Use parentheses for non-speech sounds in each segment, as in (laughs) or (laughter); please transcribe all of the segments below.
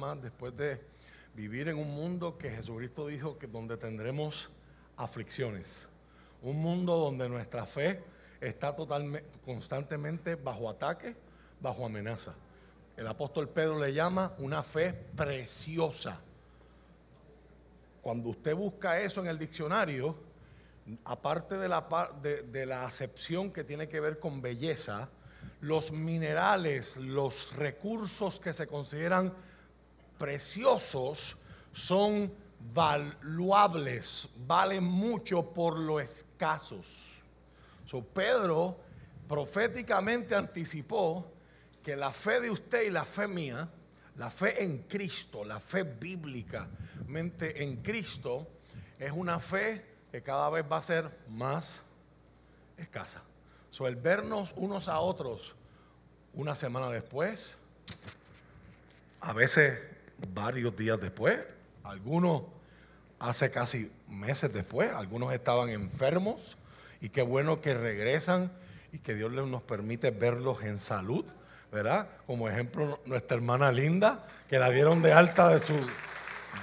más después de vivir en un mundo que Jesucristo dijo que donde tendremos aflicciones. Un mundo donde nuestra fe está totalmente, constantemente bajo ataque, bajo amenaza. El apóstol Pedro le llama una fe preciosa. Cuando usted busca eso en el diccionario, aparte de la, de, de la acepción que tiene que ver con belleza, los minerales, los recursos que se consideran preciosos son valuables, valen mucho por lo escasos. So, Pedro proféticamente anticipó que la fe de usted y la fe mía, la fe en Cristo, la fe bíblicamente en Cristo, es una fe que cada vez va a ser más escasa. So, el vernos unos a otros una semana después, a veces varios días después, algunos hace casi meses después, algunos estaban enfermos y qué bueno que regresan y que Dios nos permite verlos en salud, ¿verdad? Como ejemplo nuestra hermana Linda, que la dieron de alta de, su,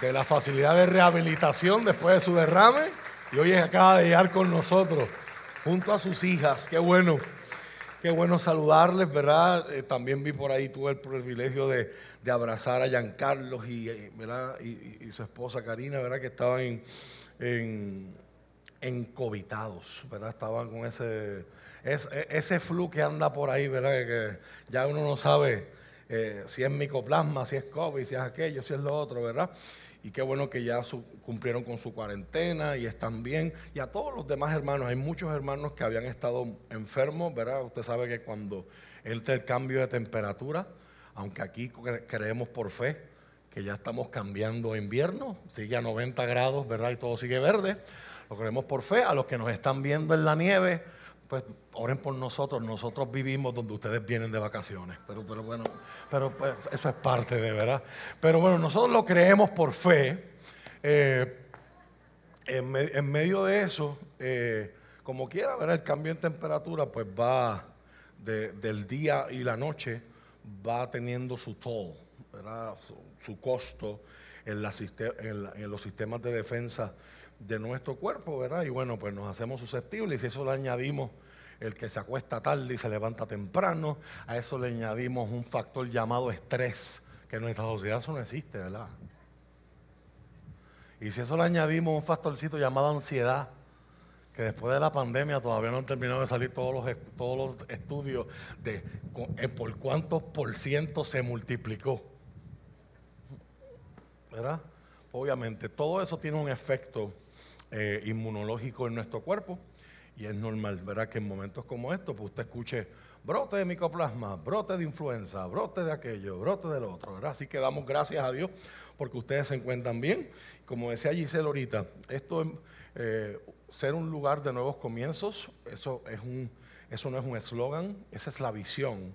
de la facilidad de rehabilitación después de su derrame y hoy acaba de llegar con nosotros junto a sus hijas, qué bueno. Qué bueno saludarles, ¿verdad? Eh, también vi por ahí, tuve el privilegio de, abrazar a Giancarlos y, eh, ¿verdad? Y, su esposa Karina, ¿verdad? Que estaban en, en, encovitados, ¿verdad? Estaban con ese, e, ese flu que anda por ahí, ¿verdad? Que, ya uno no sabe eh, si es micoplasma, si es COVID, si es aquello, si es lo otro, ¿verdad? Y qué bueno que ya cumplieron con su cuarentena y están bien. Y a todos los demás hermanos, hay muchos hermanos que habían estado enfermos, ¿verdad? Usted sabe que cuando entra el cambio de temperatura, aunque aquí creemos por fe que ya estamos cambiando invierno, sigue a 90 grados, ¿verdad? Y todo sigue verde, lo creemos por fe. A los que nos están viendo en la nieve, pues oren por nosotros, nosotros vivimos donde ustedes vienen de vacaciones, pero, pero bueno, pero pues, eso es parte de verdad. Pero bueno, nosotros lo creemos por fe. Eh, en, medio de eso, eh, como quiera, ver el cambio en temperatura, pues va del día y la noche, va teniendo su toll, Su, costo en, en los sistemas de defensa de nuestro cuerpo, ¿verdad? Y bueno, pues nos hacemos susceptibles y si eso le añadimos el que se acuesta tarde y se levanta temprano, a eso le añadimos un factor llamado estrés, que en nuestra sociedad eso no existe, ¿verdad? Y si eso le añadimos un factorcito llamado ansiedad, que después de la pandemia todavía no han terminado de salir todos los, todos los estudios de por cuántos por ciento se multiplicó. ¿Verdad? Obviamente, todo eso tiene un efecto eh, inmunológico en nuestro cuerpo y es normal, ¿verdad? Que en momentos como estos, pues usted escuche brote de micoplasma, brote de influenza, brote de aquello, brote del otro, ¿verdad? Así que damos gracias a Dios porque ustedes se encuentran bien. Como decía Giselle ahorita, esto eh, ser un lugar de nuevos comienzos, eso, es un, eso no es un eslogan, esa es la visión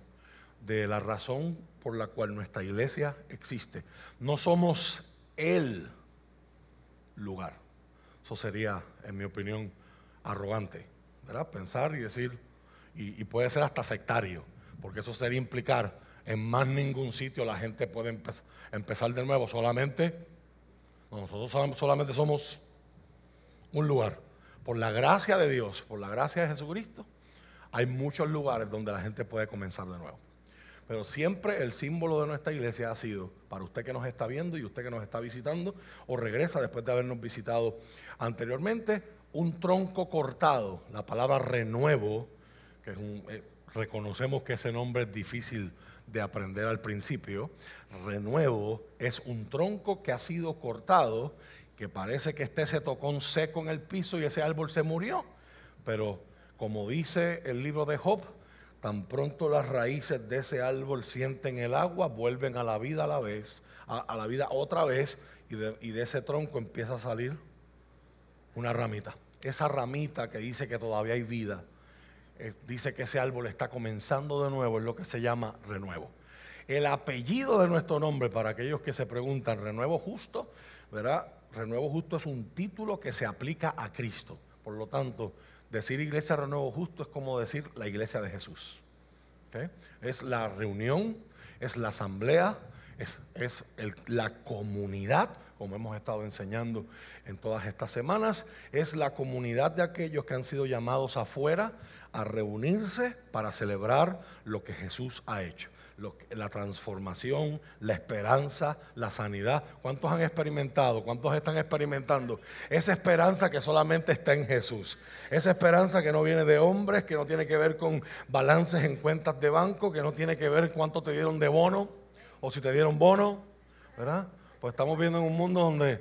de la razón por la cual nuestra iglesia existe. No somos el lugar. Eso sería, en mi opinión, arrogante, ¿verdad? Pensar y decir, y, puede ser hasta sectario, porque eso sería implicar en más ningún sitio la gente puede empezar de nuevo, solamente, nosotros solamente somos un lugar. Por la gracia de Dios, por la gracia de Jesucristo, hay muchos lugares donde la gente puede comenzar de nuevo. Pero siempre el símbolo de nuestra iglesia ha sido, para usted que nos está viendo y usted que nos está visitando, o regresa después de habernos visitado anteriormente, un tronco cortado. La palabra renuevo, que es un, eh, reconocemos que ese nombre es difícil de aprender al principio. Renuevo es un tronco que ha sido cortado, que parece que esté ese tocón seco en el piso y ese árbol se murió. Pero como dice el libro de Job, tan pronto las raíces de ese árbol sienten el agua, vuelven a la vida a la vez, a, la vida otra vez, y de, ese tronco empieza a salir una ramita. Esa ramita que dice que todavía hay vida, eh, dice que ese árbol está comenzando de nuevo, es lo que se llama renuevo. El apellido de nuestro nombre, para aquellos que se preguntan, renuevo justo, ¿verdad? Renuevo justo es un título que se aplica a Cristo. Por lo tanto, Decir iglesia renuevo justo es como decir la iglesia de Jesús. Es la reunión, es la asamblea, es, es la comunidad, como hemos estado enseñando en todas estas semanas, es la comunidad de aquellos que han sido llamados afuera a reunirse para celebrar lo que Jesús ha hecho. La transformación, la esperanza, la sanidad. ¿Cuántos han experimentado? ¿Cuántos están experimentando? Esa esperanza que solamente está en Jesús. Esa esperanza que no viene de hombres, que no tiene que ver con balances en cuentas de banco, que no tiene que ver cuánto te dieron de bono o si te dieron bono, ¿verdad? Pues estamos viviendo en un mundo donde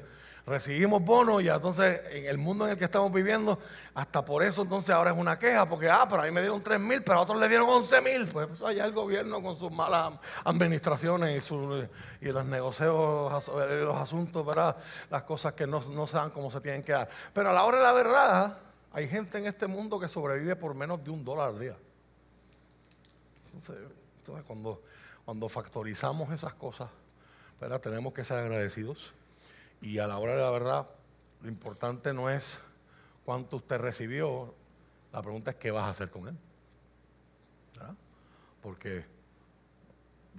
recibimos bonos y entonces en el mundo en el que estamos viviendo, hasta por eso entonces ahora es una queja, porque, ah, pero a mí me dieron 3 mil, pero a otros le dieron 11 mil. Pues, pues, allá el gobierno con sus malas administraciones y, sus- y los negocios, eh, los asuntos, ¿verdad? Las cosas que no, no se dan como se tienen que dar. Pero a la hora de la verdad, hay gente en este mundo que sobrevive por menos de un dólar al día. Entonces, entonces, cuando, cuando factorizamos esas cosas, ¿verdad? tenemos que ser agradecidos. Y a la hora de la verdad, lo importante no es cuánto usted recibió, la pregunta es qué vas a hacer con él. Porque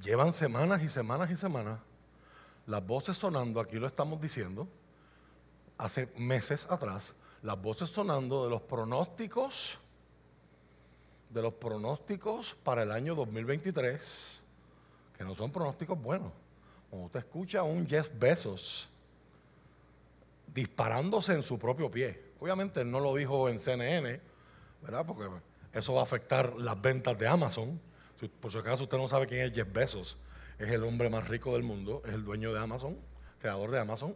llevan semanas y semanas y semanas las voces sonando, aquí lo estamos diciendo, hace meses atrás, las voces sonando de los pronósticos, de los pronósticos para el año 2023, que no son pronósticos buenos. Cuando usted escucha a un Jeff Bezos disparándose en su propio pie, obviamente él no lo dijo en CNN, ¿verdad? Porque eso va a afectar las ventas de Amazon. Por si acaso usted no sabe quién es Jeff Bezos, es el hombre más rico del mundo, es el dueño de Amazon, creador de Amazon.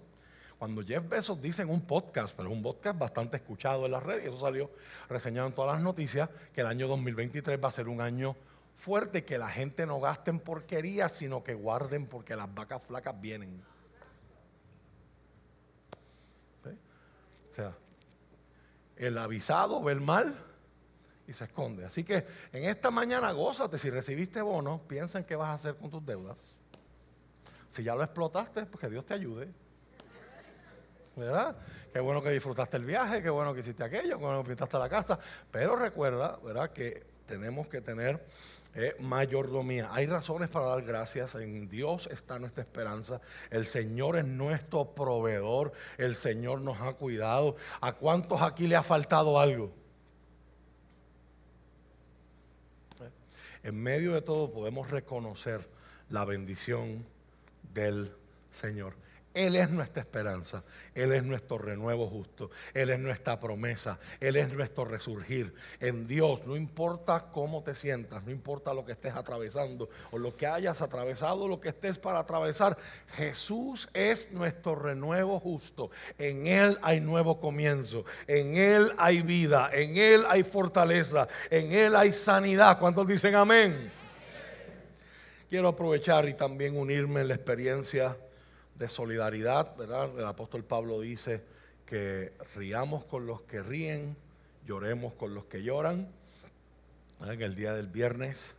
Cuando Jeff Bezos dice en un podcast, pero es un podcast bastante escuchado en las redes, y eso salió reseñado en todas las noticias, que el año 2023 va a ser un año fuerte, que la gente no gaste en porquerías, sino que guarden porque las vacas flacas vienen. O sea, el avisado ve el mal y se esconde. Así que en esta mañana gózate. Si recibiste bono, piensa en qué vas a hacer con tus deudas. Si ya lo explotaste, pues que Dios te ayude. ¿Verdad? Qué bueno que disfrutaste el viaje, qué bueno que hiciste aquello, qué bueno que pintaste la casa. Pero recuerda, ¿verdad? Que tenemos que tener eh, mayordomía. Hay razones para dar gracias. En Dios está nuestra esperanza. El Señor es nuestro proveedor. El Señor nos ha cuidado. ¿A cuántos aquí le ha faltado algo? En medio de todo podemos reconocer la bendición del Señor. Él es nuestra esperanza, Él es nuestro renuevo justo, Él es nuestra promesa, Él es nuestro resurgir. En Dios, no importa cómo te sientas, no importa lo que estés atravesando o lo que hayas atravesado, lo que estés para atravesar, Jesús es nuestro renuevo justo. En Él hay nuevo comienzo, en Él hay vida, en Él hay fortaleza, en Él hay sanidad. ¿Cuántos dicen amén? Quiero aprovechar y también unirme en la experiencia de solidaridad, ¿verdad? El apóstol Pablo dice que riamos con los que ríen, lloremos con los que lloran. ¿Verdad? Que el día del viernes,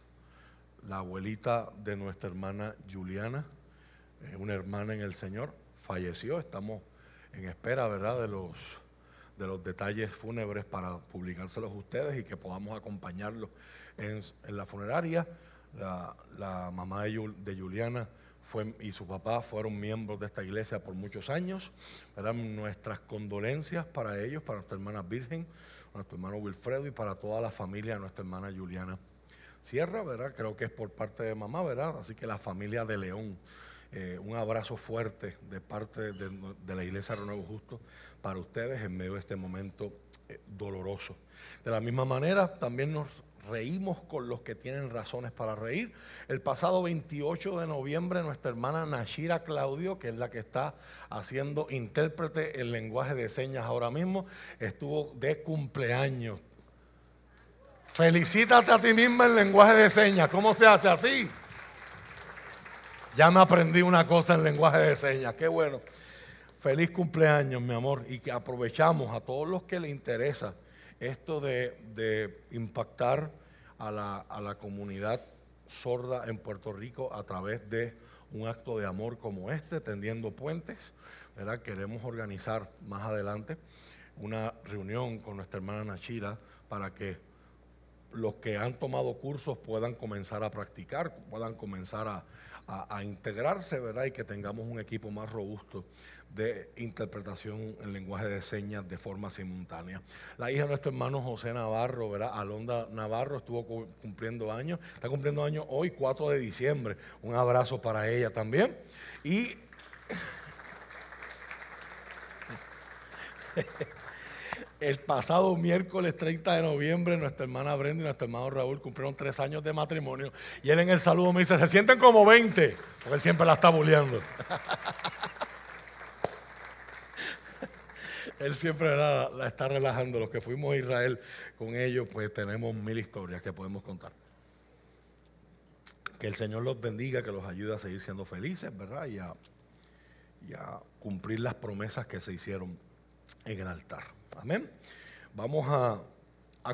la abuelita de nuestra hermana Juliana, eh, una hermana en el Señor, falleció. Estamos en espera, ¿verdad?, de los, de los detalles fúnebres para publicárselos a ustedes y que podamos acompañarlos en, en la funeraria. La, mamá de, de Juliana fue, y su papá fueron miembros de esta iglesia por muchos años. ¿verdad? Nuestras condolencias para ellos, para nuestra hermana Virgen, para nuestro hermano Wilfredo y para toda la familia de nuestra hermana Juliana Sierra, ¿verdad? Creo que es por parte de mamá, ¿verdad? Así que la familia de León, eh, un abrazo fuerte de parte de, de la Iglesia Renuevo Justo para ustedes en medio de este momento eh, doloroso. De la misma manera, también nos reímos con los que tienen razones para reír. El pasado 28 de noviembre, nuestra hermana Nashira Claudio, que es la que está haciendo intérprete en lenguaje de señas ahora mismo, estuvo de cumpleaños. Felicítate a ti misma en lenguaje de señas. ¿Cómo se hace así? Ya me aprendí una cosa en lenguaje de señas. Qué bueno. Feliz cumpleaños, mi amor. Y que aprovechamos a todos los que le interesa esto de, impactar a la, comunidad sorda en Puerto Rico a través de un acto de amor como este, tendiendo puentes. Queremos organizar más adelante una reunión con nuestra hermana Nachira para que los que han tomado cursos puedan comenzar a practicar, puedan comenzar a, integrarse. Y que tengamos un equipo más robusto de interpretación en lenguaje de señas de forma simultánea. La hija de nuestro hermano José Navarro, ¿verdad? Alonda Navarro estuvo cumpliendo años, está cumpliendo años hoy, 4 de diciembre. Un abrazo para ella también. Y (laughs) el pasado miércoles 30 de noviembre, nuestra hermana Brenda y nuestro hermano Raúl cumplieron tres años de matrimonio. Y él en el saludo me dice, se sienten como 20, porque él siempre la está bulleando. (laughs) él siempre la, está relajando. Los que fuimos a Israel con ellos, pues tenemos mil historias que podemos contar. Que el Señor los bendiga, que los ayude a seguir siendo felices, ¿verdad? Y a, y a cumplir las promesas que se hicieron en el altar. Amén. Vamos a,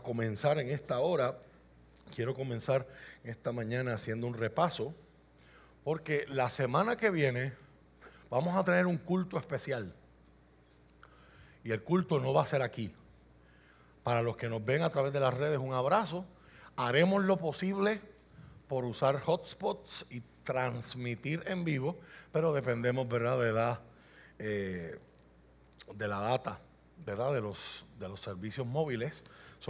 comenzar en esta hora. Quiero comenzar esta mañana haciendo un repaso, porque la semana que viene vamos a tener un culto especial. Y el culto no va a ser aquí. Para los que nos ven a través de las redes, un abrazo. Haremos lo posible por usar hotspots y transmitir en vivo, pero dependemos, ¿verdad?, de la, eh, de la data ¿verdad? De, los, de los servicios móviles,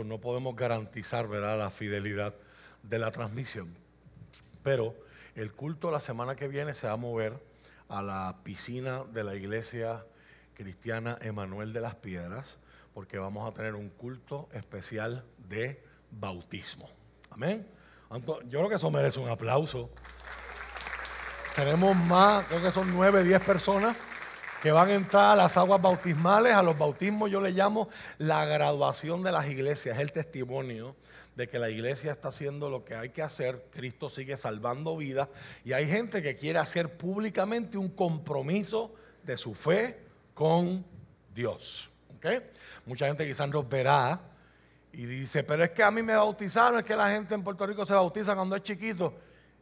no podemos garantizar ¿verdad? la fidelidad de la transmisión. Pero el culto la semana que viene se va a mover a la piscina de la iglesia cristiana Emanuel de las Piedras, porque vamos a tener un culto especial de bautismo. Amén. Yo creo que eso merece un aplauso. Tenemos más, creo que son nueve, diez personas que van a entrar a las aguas bautismales, a los bautismos yo le llamo la graduación de las iglesias, es el testimonio de que la iglesia está haciendo lo que hay que hacer, Cristo sigue salvando vidas y hay gente que quiere hacer públicamente un compromiso de su fe con Dios. Mucha gente quizás nos verá y dice, pero es que a mí me bautizaron, es que la gente en Puerto Rico se bautiza cuando es chiquito.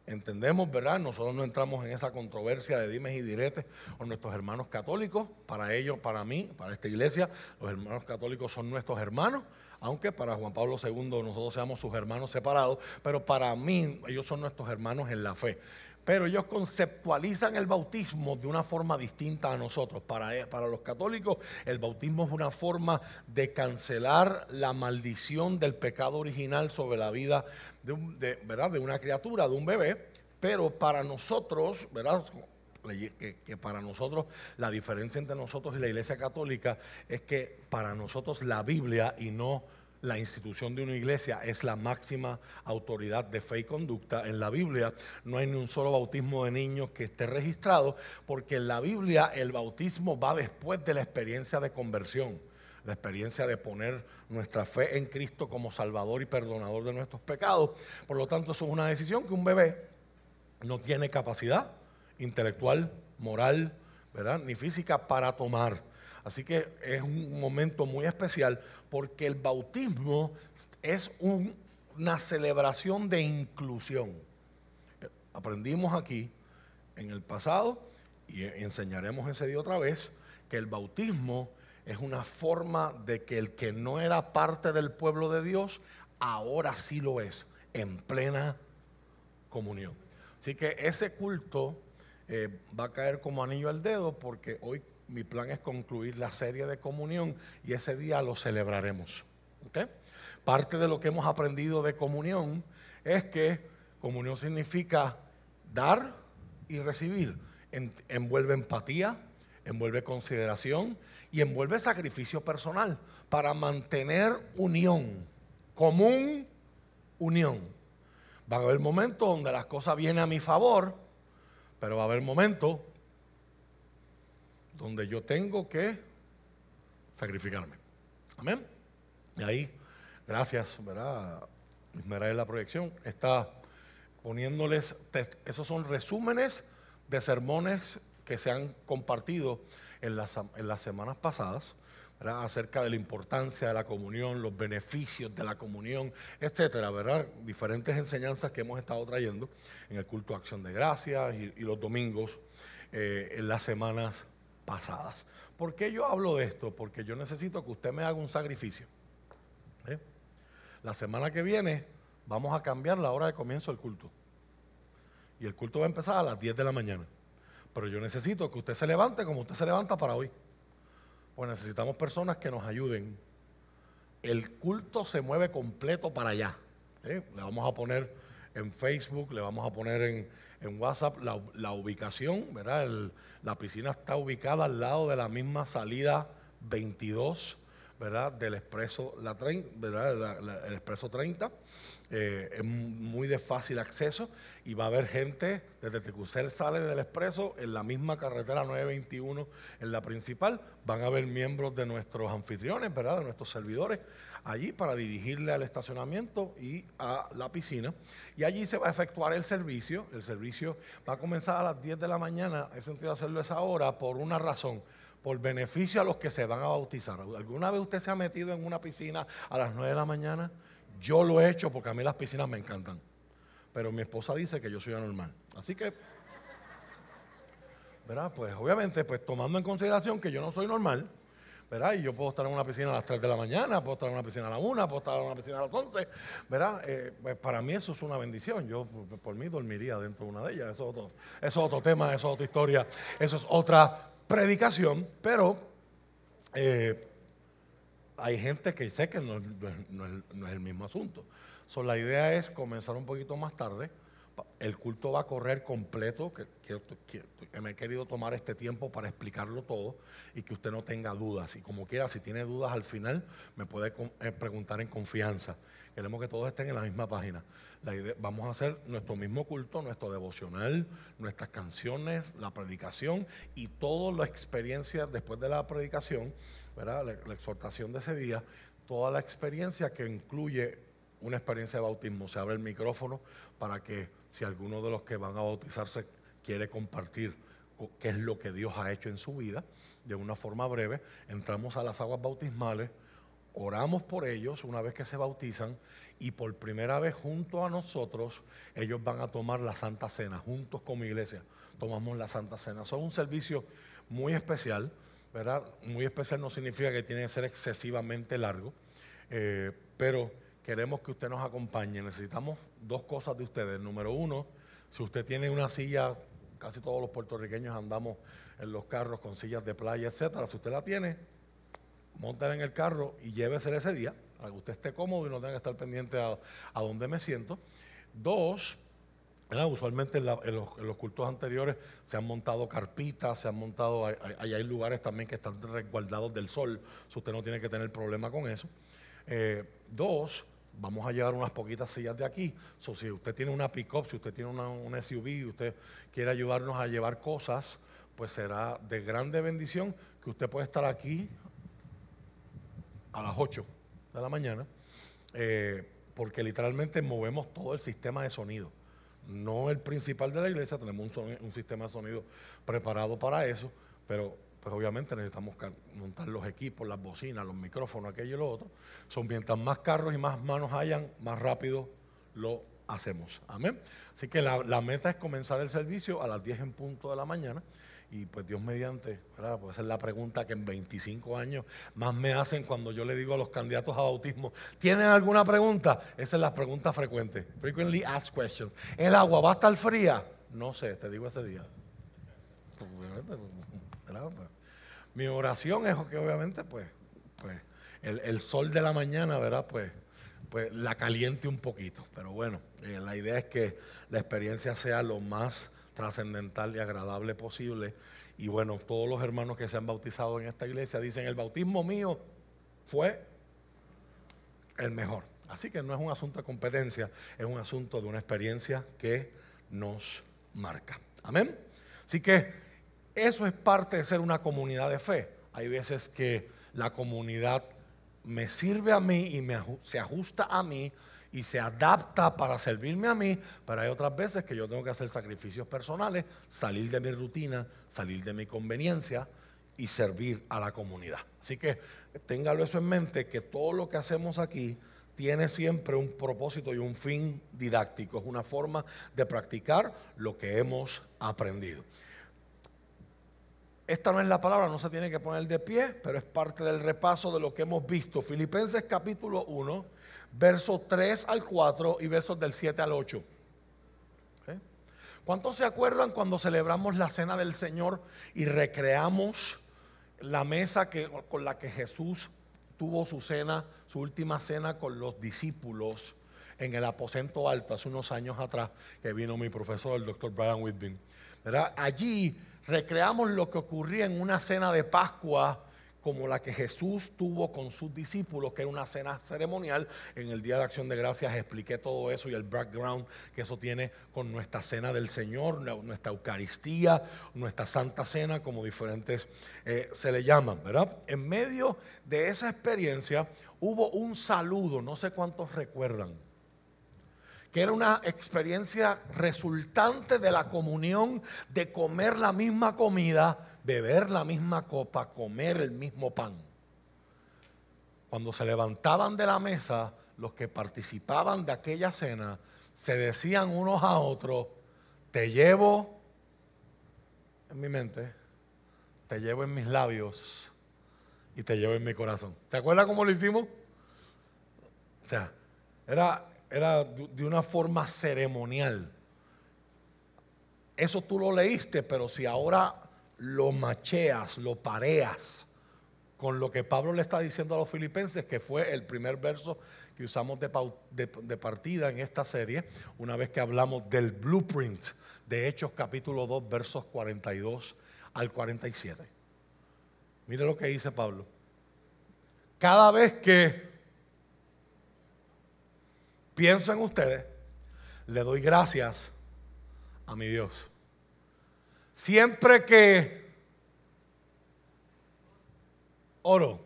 Entendemos, ¿verdad? Nosotros no entramos en esa controversia de dimes y diretes con nuestros hermanos católicos. Para ellos, para mí, para esta iglesia, los hermanos católicos son nuestros hermanos, aunque para Juan Pablo II nosotros seamos sus hermanos separados, pero para mí ellos son nuestros hermanos en la fe. Pero ellos conceptualizan el bautismo de una forma distinta a nosotros. Para, eh, para los católicos, el bautismo es una forma de cancelar la maldición del pecado original sobre la vida de, ¿verdad? de una criatura, de un bebé, pero para nosotros, ¿verdad? Que, que, para nosotros la diferencia entre nosotros y la Iglesia Católica es que para nosotros la Biblia y no la institución de una iglesia es la máxima autoridad de fe y conducta. En la Biblia no hay ni un solo bautismo de niños que esté registrado, porque en la Biblia el bautismo va después de la experiencia de conversión la experiencia de poner nuestra fe en Cristo como Salvador y perdonador de nuestros pecados. Por lo tanto, eso es una decisión que un bebé no tiene capacidad intelectual, moral, ¿verdad? ni física para tomar. Así que es un momento muy especial porque el bautismo es una celebración de inclusión. Aprendimos aquí en el pasado y enseñaremos ese día otra vez que el bautismo es una forma de que el que no era parte del pueblo de Dios, ahora sí lo es, en plena comunión. Así que ese culto eh, va a caer como anillo al dedo porque hoy mi plan es concluir la serie de comunión y ese día lo celebraremos. Parte de lo que hemos aprendido de comunión es que comunión significa dar y recibir. envuelve empatía, envuelve consideración, y envuelve sacrificio personal para mantener unión, común unión. Va a haber momentos donde las cosas vienen a mi favor, pero va a haber momentos donde yo tengo que sacrificarme. Amén. Y ahí, gracias, ¿verdad? en la proyección está poniéndoles, esos son resúmenes de sermones que se han compartido en las, en las semanas pasadas, acerca de la importancia de la comunión, los beneficios de la comunión, etcétera, ¿verdad? Diferentes enseñanzas que hemos estado trayendo en el culto de acción de gracias y, los domingos eh, en las semanas pasadas. ¿Por qué yo hablo de esto? Porque yo necesito que usted me haga un sacrificio. ¿eh? la semana que viene vamos a cambiar la hora de comienzo del culto. Y el culto va a empezar a las 10 de la mañana. Pero yo necesito que usted se levante como usted se levanta para hoy. Pues necesitamos personas que nos ayuden. El culto se mueve completo para allá. ¿eh? Le vamos a poner en Facebook, le vamos a poner en, WhatsApp la, ubicación, ¿verdad? la piscina está ubicada al lado de la misma salida 22 ¿verdad? del expreso, la ¿verdad? el expreso 30. Eh, es muy de fácil acceso y va a haber gente desde que sale del expreso en la misma carretera 921 en la principal. Van a haber miembros de nuestros anfitriones, ¿verdad? de nuestros servidores allí para dirigirle al estacionamiento y a la piscina. Y allí se va a efectuar el servicio. El servicio va a comenzar a las 10 de la mañana. He sentido hacerlo esa hora por una razón por beneficio a los que se van a bautizar. ¿Alguna vez usted se ha metido en una piscina a las 9 de la mañana? Yo lo he hecho porque a mí las piscinas me encantan. Pero mi esposa dice que yo soy anormal. Así que, ¿verdad? Pues obviamente, pues tomando en consideración que yo no soy normal, ¿verdad? Y yo puedo estar en una piscina a las 3 de la mañana, puedo estar en una piscina a las 1, puedo estar en una piscina a las 11, ¿verdad? Eh, pues para mí eso es una bendición. Yo por, mí dormiría dentro de una de ellas. Eso es otro tema, eso es otra historia, eso es otra predicación, pero eh, hay gente que sé que no, es el mismo asunto. So, la idea es comenzar un poquito más tarde. El culto va a correr completo, me he querido tomar este tiempo para explicarlo todo y que usted no tenga dudas. Y como quiera, si tiene dudas al final, me puede eh, preguntar en confianza. Queremos que todos estén en la misma página. vamos a hacer nuestro mismo culto, nuestro devocional, nuestras canciones, la predicación y toda la experiencia después de la predicación, ¿verdad? La, exhortación de ese día, toda la experiencia que incluye una experiencia de bautismo. Se abre el micrófono para que si alguno de los que van a bautizarse quiere compartir qué es lo que Dios ha hecho en su vida, de una forma breve, entramos a las aguas bautismales oramos por ellos una vez que se bautizan y por primera vez junto a nosotros ellos van a tomar la Santa Cena, juntos como iglesia tomamos la Santa Cena. Son un servicio muy especial, ¿verdad? Muy especial no significa que tiene que ser excesivamente largo, eh, pero queremos que usted nos acompañe. Necesitamos dos cosas de ustedes. Número uno, si usted tiene una silla, casi todos los puertorriqueños andamos en los carros con sillas de playa, etcétera. Si usted la tiene, montar en el carro y llévese ese día, para que usted esté cómodo y no tenga que estar pendiente a, dónde me siento. Dos, usualmente en, los, cultos anteriores se han montado carpitas, se han montado, hay, hay, lugares también que están resguardados del sol, si usted no tiene que tener problema con eso. Eh, dos, vamos a llevar unas poquitas sillas de aquí. si usted tiene una pick-up, si usted tiene una, un SUV y usted quiere ayudarnos a llevar cosas, pues será de grande bendición que usted pueda estar aquí a las 8 de la mañana, eh, porque literalmente movemos todo el sistema de sonido. No el principal de la iglesia, tenemos un, sistema de sonido preparado para eso, pero pues obviamente necesitamos montar los equipos, las bocinas, los micrófonos, aquello y lo otro. Son mientras más carros y más manos hayan, más rápido lo hacemos. Amén. Así que la, la meta es comenzar el servicio a las 10 en punto de la mañana y pues Dios mediante, ¿verdad? Pues esa es la pregunta que en 25 años más me hacen cuando yo le digo a los candidatos a bautismo, ¿tienen alguna pregunta? Esa es la pregunta frecuente. Frequently asked questions. ¿El agua va a estar fría? No sé, te digo ese día. Pues, pues, mi oración es que obviamente pues, pues el, sol de la mañana, ¿verdad? Pues, pues la caliente un poquito. Pero bueno, eh, la idea es que la experiencia sea lo más trascendental y agradable posible. Y bueno, todos los hermanos que se han bautizado en esta iglesia dicen, el bautismo mío fue el mejor. Así que no es un asunto de competencia, es un asunto de una experiencia que nos marca. Amén. Así que eso es parte de ser una comunidad de fe. Hay veces que la comunidad me sirve a mí y me, se ajusta a mí y se adapta para servirme a mí, pero hay otras veces que yo tengo que hacer sacrificios personales, salir de mi rutina, salir de mi conveniencia y servir a la comunidad. Así que téngalo eso en mente, que todo lo que hacemos aquí tiene siempre un propósito y un fin didáctico, es una forma de practicar lo que hemos aprendido. Esta no es la palabra, no se tiene que poner de pie, pero es parte del repaso de lo que hemos visto. Filipenses capítulo 1 versos 3 al 4 y versos del 7 al 8. ¿Cuántos se acuerdan cuando celebramos la cena del Señor y recreamos la mesa que, con la que Jesús tuvo su cena, su última cena con los discípulos en el aposento alto hace unos años atrás, que vino mi profesor, el doctor Brian Whitby. Allí recreamos lo que ocurría en una cena de Pascua como la que Jesús tuvo con sus discípulos, que era una cena ceremonial. En el Día de Acción de Gracias expliqué todo eso y el background que eso tiene con nuestra cena del Señor, nuestra Eucaristía, nuestra Santa Cena, como diferentes eh, se le llaman, ¿verdad? En medio de esa experiencia hubo un saludo, no sé cuántos recuerdan que era una experiencia resultante de la comunión, de comer la misma comida, beber la misma copa, comer el mismo pan. Cuando se levantaban de la mesa, los que participaban de aquella cena se decían unos a otros, te llevo en mi mente, te llevo en mis labios y te llevo en mi corazón. ¿Te acuerdas cómo lo hicimos? O sea, era era de una forma ceremonial. Eso tú lo leíste, pero si ahora lo macheas, lo pareas con lo que Pablo le está diciendo a los filipenses, que fue el primer verso que usamos de, de, partida en esta serie, una vez que hablamos del blueprint de Hechos capítulo 2, versos 42 al 47. Mire lo que dice Pablo. Cada vez que pienso en ustedes, le doy gracias a mi Dios. Siempre que oro,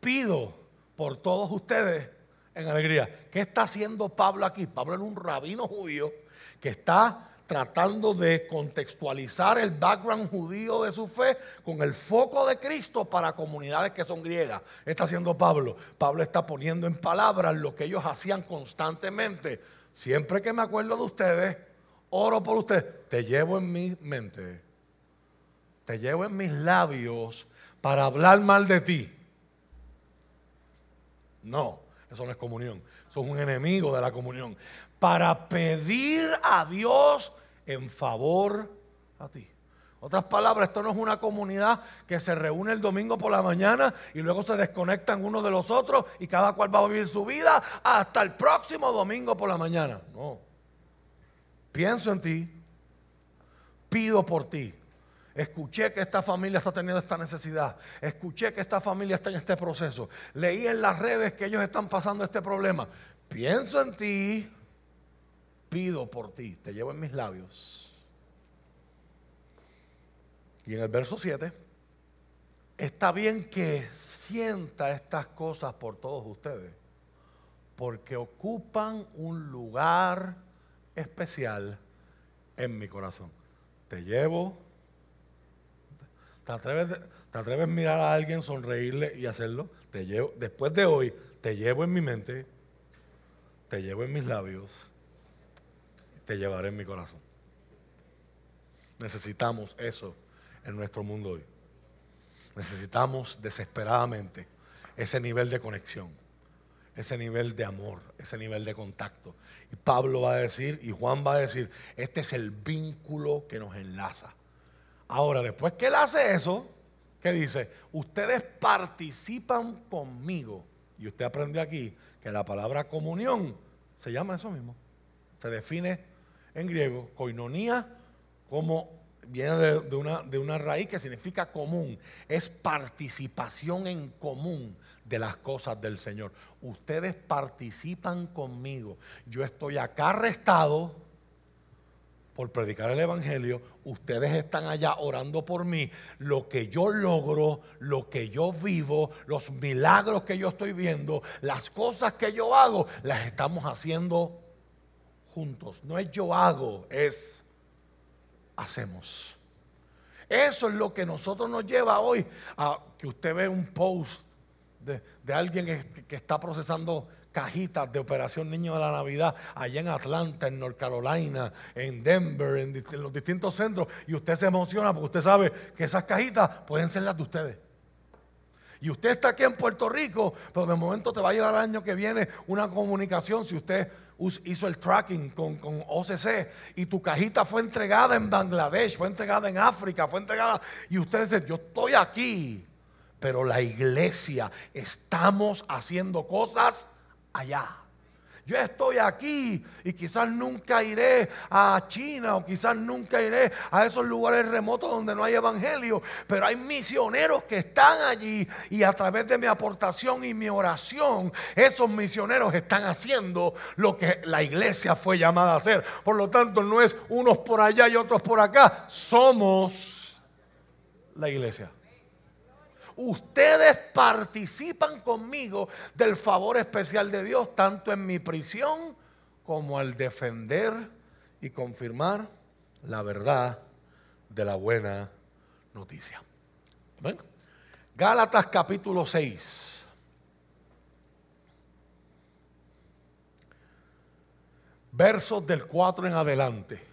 pido por todos ustedes en alegría. ¿Qué está haciendo Pablo aquí? Pablo era un rabino judío que está tratando de contextualizar el background judío de su fe con el foco de Cristo para comunidades que son griegas. Está haciendo Pablo. Pablo está poniendo en palabras lo que ellos hacían constantemente. Siempre que me acuerdo de ustedes, oro por ustedes. Te llevo en mi mente. Te llevo en mis labios para hablar mal de ti. No, eso no es comunión. Eso es un enemigo de la comunión. Para pedir a Dios en favor a ti. Otras palabras, esto no es una comunidad que se reúne el domingo por la mañana y luego se desconectan unos de los otros y cada cual va a vivir su vida hasta el próximo domingo por la mañana. No. Pienso en ti, pido por ti. Escuché que esta familia está teniendo esta necesidad. Escuché que esta familia está en este proceso. Leí en las redes que ellos están pasando este problema. Pienso en ti, pido por ti, te llevo en mis labios. Y en el verso 7, está bien que sienta estas cosas por todos ustedes, porque ocupan un lugar especial en mi corazón. Te llevo, te atreves, te atreves a mirar a alguien, sonreírle y hacerlo. Te llevo, después de hoy, te llevo en mi mente, te llevo en mis labios te llevaré en mi corazón. Necesitamos eso en nuestro mundo hoy. Necesitamos desesperadamente ese nivel de conexión, ese nivel de amor, ese nivel de contacto. Y Pablo va a decir, y Juan va a decir, este es el vínculo que nos enlaza. Ahora, después que él hace eso, ¿qué dice? Ustedes participan conmigo. Y usted aprende aquí que la palabra comunión se llama eso mismo. Se define en griego, koinonía, como viene de, una, de una raíz que significa común, es participación en común de las cosas del Señor. Ustedes participan conmigo. Yo estoy acá arrestado por predicar el Evangelio, ustedes están allá orando por mí, lo que yo logro, lo que yo vivo, los milagros que yo estoy viendo, las cosas que yo hago, las estamos haciendo juntos. No es yo hago, es hacemos. Eso es lo que nosotros nos lleva hoy a que usted ve un post de, alguien que, está procesando cajitas de Operación Niño de la Navidad allá en Atlanta, en North Carolina, en Denver, en, los distintos centros, y usted se emociona porque usted sabe que esas cajitas pueden ser las de ustedes. Y usted está aquí en Puerto Rico, pero de momento te va a llegar el año que viene una comunicación si usted hizo el tracking con, con, OCC y tu cajita fue entregada en Bangladesh, fue entregada en África, fue entregada y usted dice, yo estoy aquí, pero la iglesia estamos haciendo cosas allá. Yo estoy aquí y quizás nunca iré a China o quizás nunca iré a esos lugares remotos donde no hay evangelio, pero hay misioneros que están allí y a través de mi aportación y mi oración, esos misioneros están haciendo lo que la iglesia fue llamada a hacer. Por lo tanto, no es unos por allá y otros por acá, somos la iglesia ustedes participan conmigo del favor especial de Dios, tanto en mi prisión como al defender y confirmar la verdad de la buena noticia. Gálatas capítulo 6. Versos del 4 en adelante.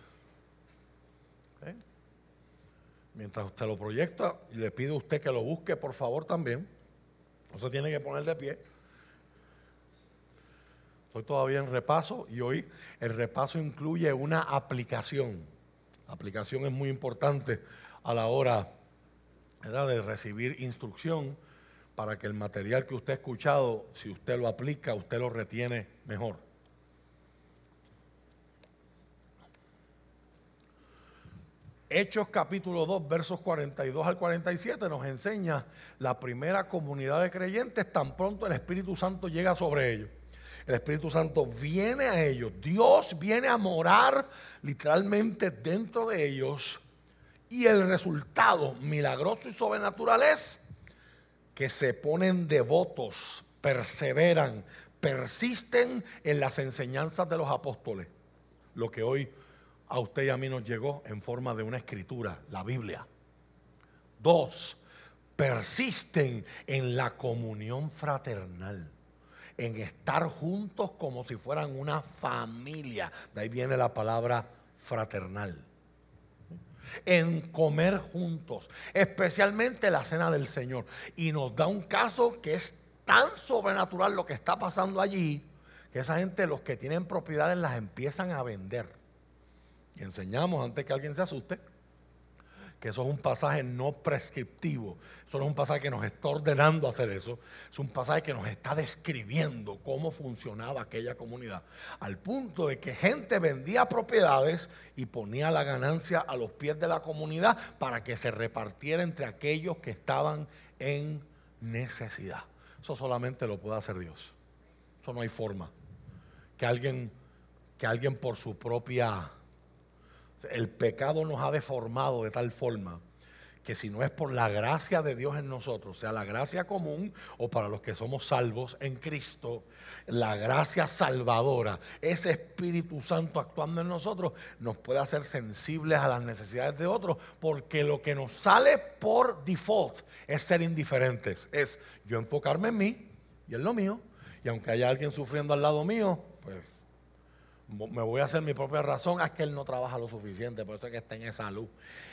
Mientras usted lo proyecta, y le pido a usted que lo busque, por favor, también. No se tiene que poner de pie. Estoy todavía en repaso y hoy el repaso incluye una aplicación. La aplicación es muy importante a la hora de recibir instrucción para que el material que usted ha escuchado, si usted lo aplica, usted lo retiene mejor. Hechos capítulo 2, versos 42 al 47 nos enseña la primera comunidad de creyentes tan pronto el Espíritu Santo llega sobre ellos. El Espíritu Santo viene a ellos, Dios viene a morar literalmente dentro de ellos y el resultado milagroso y sobrenatural es que se ponen devotos, perseveran, persisten en las enseñanzas de los apóstoles, lo que hoy a usted y a mí nos llegó en forma de una escritura, la Biblia. Dos, persisten en la comunión fraternal, en estar juntos como si fueran una familia. De ahí viene la palabra fraternal. En comer juntos, especialmente la cena del Señor. Y nos da un caso que es tan sobrenatural lo que está pasando allí, que esa gente, los que tienen propiedades, las empiezan a vender y enseñamos antes que alguien se asuste que eso es un pasaje no prescriptivo. Eso no es un pasaje que nos está ordenando hacer eso. Es un pasaje que nos está describiendo cómo funcionaba aquella comunidad. Al punto de que gente vendía propiedades y ponía la ganancia a los pies de la comunidad para que se repartiera entre aquellos que estaban en necesidad. Eso solamente lo puede hacer Dios. Eso no hay forma. Que alguien, que alguien por su propia el pecado nos ha deformado de tal forma que si no es por la gracia de Dios en nosotros, sea la gracia común o para los que somos salvos en Cristo, la gracia salvadora, ese Espíritu Santo actuando en nosotros, nos puede hacer sensibles a las necesidades de otros, porque lo que nos sale por default es ser indiferentes, es yo enfocarme en mí y en lo mío, y aunque haya alguien sufriendo al lado mío, pues me voy a hacer mi propia razón, es que él no trabaja lo suficiente, por eso es que está en esa luz,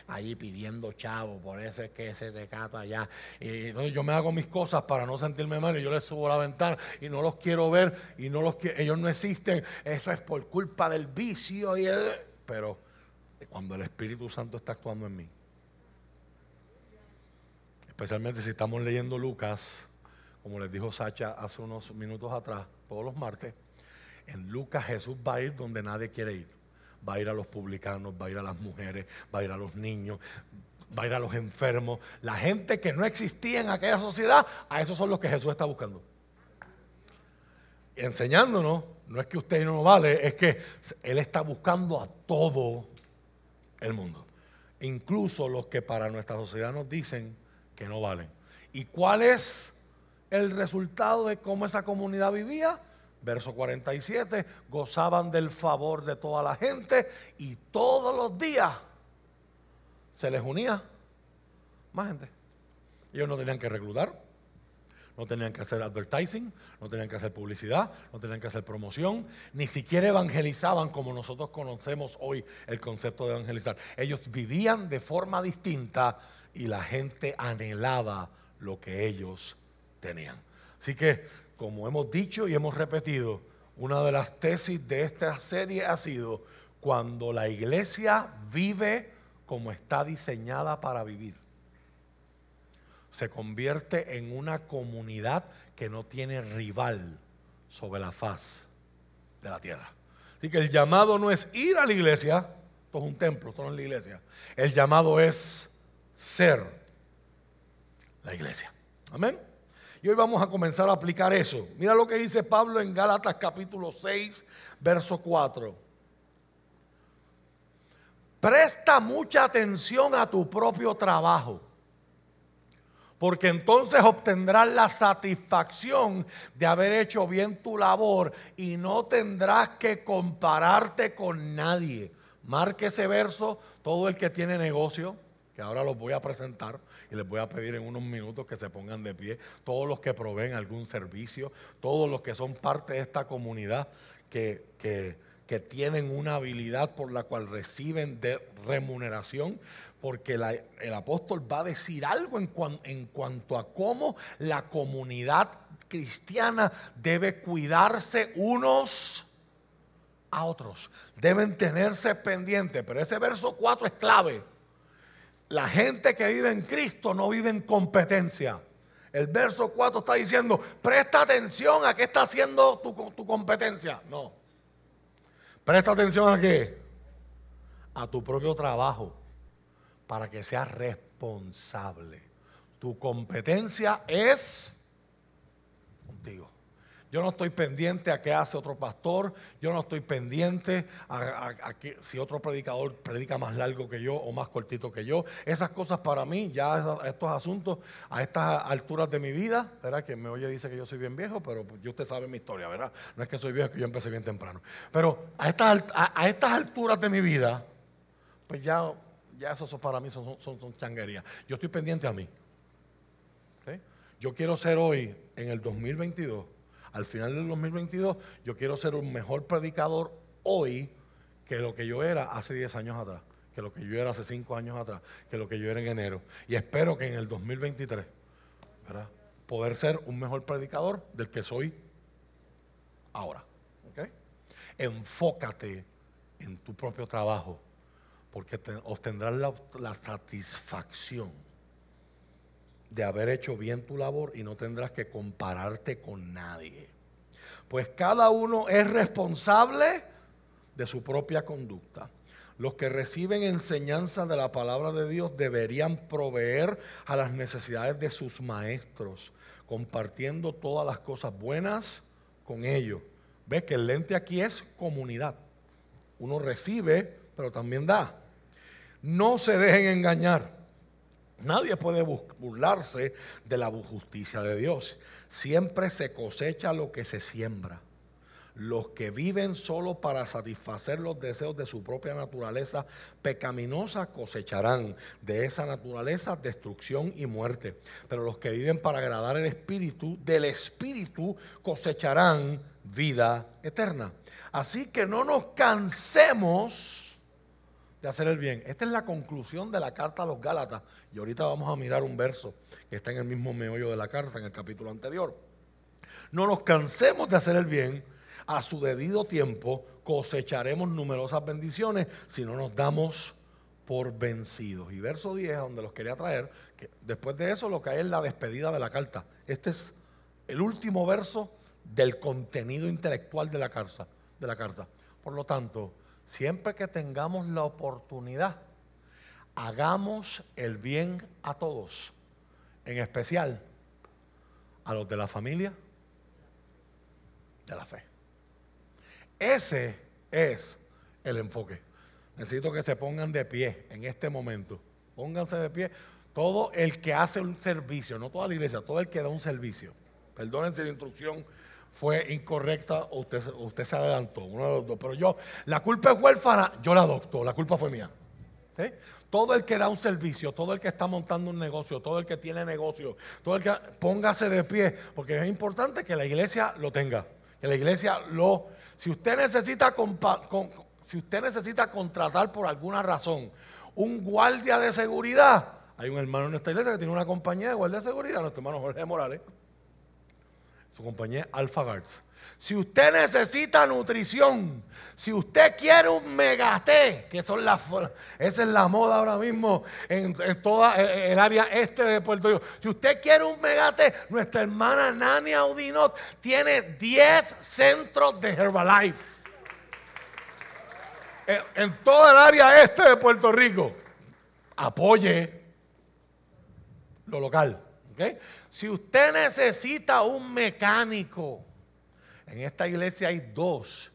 ahí pidiendo chavo, por eso es que se decata allá. Y entonces yo me hago mis cosas para no sentirme mal y yo les subo la ventana y no los quiero ver y no los ellos no existen, eso es por culpa del vicio. Y pero cuando el Espíritu Santo está actuando en mí, especialmente si estamos leyendo Lucas, como les dijo Sacha hace unos minutos atrás, todos los martes, en Lucas Jesús va a ir donde nadie quiere ir. Va a ir a los publicanos, va a ir a las mujeres, va a ir a los niños, va a ir a los enfermos. La gente que no existía en aquella sociedad, a esos son los que Jesús está buscando. Enseñándonos, no es que usted no vale, es que Él está buscando a todo el mundo. Incluso los que para nuestra sociedad nos dicen que no valen. ¿Y cuál es el resultado de cómo esa comunidad vivía? Verso 47, gozaban del favor de toda la gente y todos los días se les unía más gente. Ellos no tenían que reclutar, no tenían que hacer advertising, no tenían que hacer publicidad, no tenían que hacer promoción, ni siquiera evangelizaban como nosotros conocemos hoy el concepto de evangelizar. Ellos vivían de forma distinta y la gente anhelaba lo que ellos tenían. Así que, como hemos dicho y hemos repetido, una de las tesis de esta serie ha sido cuando la iglesia vive como está diseñada para vivir. Se convierte en una comunidad que no tiene rival sobre la faz de la tierra. Así que el llamado no es ir a la iglesia, esto es un templo, esto no es la iglesia. El llamado es ser la iglesia. Amén. Y hoy vamos a comenzar a aplicar eso. Mira lo que dice Pablo en Gálatas capítulo 6, verso 4. Presta mucha atención a tu propio trabajo, porque entonces obtendrás la satisfacción de haber hecho bien tu labor y no tendrás que compararte con nadie. Marque ese verso, todo el que tiene negocio, que ahora los voy a presentar y les voy a pedir en unos minutos que se pongan de pie, todos los que proveen algún servicio, todos los que son parte de esta comunidad que, que, tienen una habilidad por la cual reciben de remuneración, porque el apóstol va a decir algo en, en cuanto a cómo la comunidad cristiana debe cuidarse unos a otros. Deben tenerse pendientes, pero ese verso 4 es clave la gente que vive en Cristo no vive en competencia. El verso 4 está diciendo, presta atención a qué está haciendo tu, tu competencia. No. Presta atención a qué? A tu propio trabajo, para que seas responsable. Tu competencia es. Yo no estoy pendiente a qué hace otro pastor, yo no estoy pendiente a, si otro predicador predica más largo que yo o más cortito que yo. Esas cosas para mí, ya estos asuntos a estas alturas de mi vida, ¿verdad? Que me oye dice que yo soy bien viejo, pero pues, usted sabe mi historia, ¿verdad? No es que soy viejo, que yo empecé bien temprano. Pero a estas, a, estas alturas de mi vida, pues ya, ya eso para mí son, son, son changuerías. Yo estoy pendiente a mí. Yo quiero ser hoy, en el 2022, al final del 2022 yo quiero ser un mejor predicador hoy que lo que yo era hace 10 años atrás, que lo que yo era hace 5 años atrás, que lo que yo era en enero. Y espero que en el 2023, ¿verdad? Poder ser un mejor predicador del que soy ahora. Enfócate en tu propio trabajo, porque obtendrás la satisfacción de haber hecho bien tu labor y no tendrás que compararte con nadie. Pues cada uno es responsable de su propia conducta. Los que reciben enseñanza de la palabra de Dios deberían proveer a las necesidades de sus maestros, compartiendo todas las cosas buenas con ellos. Ves que el lente aquí es comunidad. Uno recibe, pero también da. No se dejen engañar. Nadie puede burlarse de la justicia de Dios. Siempre se cosecha lo que se siembra. Los que viven solo para satisfacer los deseos de su propia naturaleza pecaminosa cosecharán de esa naturaleza destrucción y muerte. Pero los que viven para agradar el Espíritu, del Espíritu cosecharán vida eterna. Así que no nos cansemos de hacer el bien. Esta es la conclusión de la carta a los Gálatas. Y ahorita vamos a mirar un verso que está en el mismo meollo de la carta, en el capítulo anterior. No nos cansemos de hacer el bien. A su debido tiempo cosecharemos numerosas bendiciones si no nos damos por vencidos. Y verso 10, donde los quería traer, que después de eso lo que hay es la despedida de la carta. Este es el último verso del contenido intelectual de la carta. De la carta. Por lo tanto, siempre que tengamos la oportunidad, hagamos el bien a todos, en especial a los de la familia de la fe. Ese es el enfoque. Necesito que se pongan de pie en este momento. Pónganse de pie. Todo el que hace un servicio, no toda la iglesia, todo el que da un servicio. Perdonen si la instrucción fue incorrecta o usted, se adelantó, uno de los dos. Pero yo, la culpa es huérfana, yo la adopto, la culpa fue mía. Todo el que da un servicio, todo el que está montando un negocio, todo el que tiene negocio, todo el que póngase de pie, porque es importante que la iglesia lo tenga, que la iglesia lo... Si usted necesita, si usted necesita contratar por alguna razón un guardia de seguridad, hay un hermano en esta iglesia que tiene una compañía de guardia de seguridad, nuestro hermano Jorge Morales. Su compañía AlphaGuards. Si usted necesita nutrición, si usted quiere un megaté, que son las, esa es la moda ahora mismo en, toda eh, el área este de Puerto Rico. Si usted quiere un megaté, nuestra hermana Nania Audinot tiene 10 centros de Herbalife. En, en toda el área este de Puerto Rico. Apoye lo local. Si usted necesita un mecánico, en esta iglesia hay dos.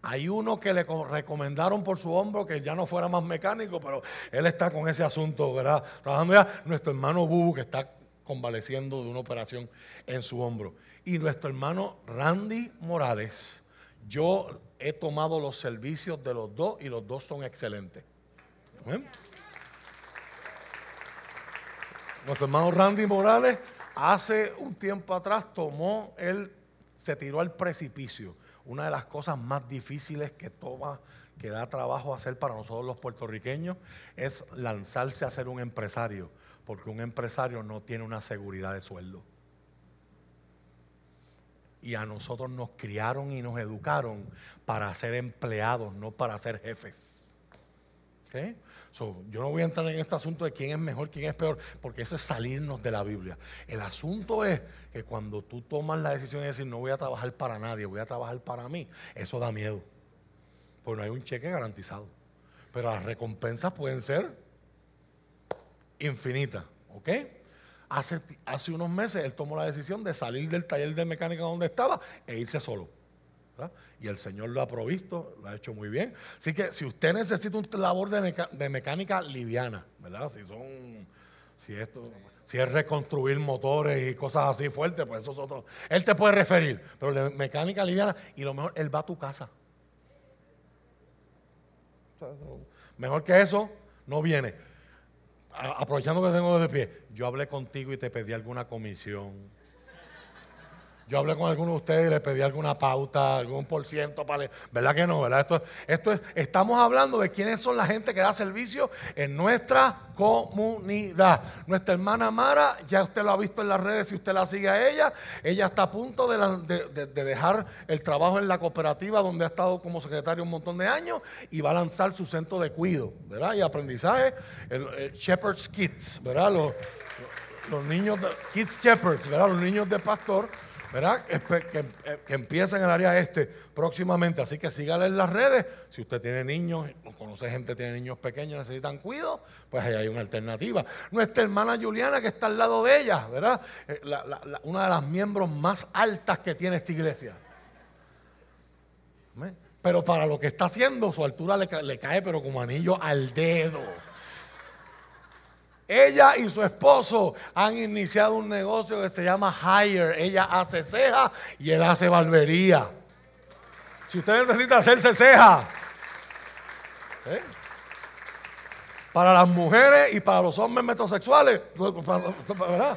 Hay uno que le recomendaron por su hombro que ya no fuera más mecánico, pero él está con ese asunto, ¿verdad? Trabajando ya. Nuestro hermano Bubu, que está convaleciendo de una operación en su hombro. Y nuestro hermano Randy Morales, yo he tomado los servicios de los dos y los dos son excelentes. Nuestro hermano Randy Morales hace un tiempo atrás tomó él se tiró al precipicio. Una de las cosas más difíciles que toma, que da trabajo hacer para nosotros los puertorriqueños, es lanzarse a ser un empresario, porque un empresario no tiene una seguridad de sueldo. Y a nosotros nos criaron y nos educaron para ser empleados, no para ser jefes yo no voy a entrar en este asunto de quién es mejor, quién es peor, porque eso es salirnos de la Biblia. El asunto es que cuando tú tomas la decisión de decir no voy a trabajar para nadie, voy a trabajar para mí, eso da miedo. Porque no hay un cheque garantizado. Pero las recompensas pueden ser infinitas. ¿Ok? Hace, hace unos meses él tomó la decisión de salir del taller de mecánica donde estaba e irse solo. Y el Señor lo ha provisto, lo ha hecho muy bien. Así que si usted necesita un labor de, mecánica liviana, ¿verdad? Si son, si esto, si es reconstruir motores y cosas así fuertes, pues eso es otro. Él te puede referir, pero de mecánica liviana y lo mejor, él va a tu casa. Mejor que eso, no viene. aprovechando que tengo de pie, yo hablé contigo y te pedí alguna comisión yo hablé con alguno de ustedes y le pedí alguna pauta, algún por ciento para... ¿Verdad que no? ¿Verdad? Esto, esto es, estamos hablando de quiénes son la gente que da servicio en nuestra comunidad. Nuestra hermana Mara, ya usted lo ha visto en las redes, si usted la sigue a ella, ella está a punto de, dejar el trabajo en la cooperativa donde ha estado como secretario un montón de años y va a lanzar su centro de cuido, ¿verdad? Y aprendizaje, Shepherd's Kids, ¿verdad? Los, los niños, de, Kids Shepherds, ¿verdad? Los niños de pastor ¿verdad? Que, que, empieza en el área este próximamente. Así que sígale en las redes. Si usted tiene niños, conoce gente que tiene niños pequeños, necesitan cuidado, pues ahí hay una alternativa. Nuestra hermana Juliana, que está al lado de ella, ¿verdad? Eh, una de las miembros más altas que tiene esta iglesia. Pero para lo que está haciendo, su altura le, le cae, pero como anillo al dedo. Ella y su esposo han iniciado un negocio que se llama Hire. Ella hace ceja y él hace barbería. Si usted necesita hacerse ceja, ¿eh? para las mujeres y para los hombres metrosexuales, ¿verdad?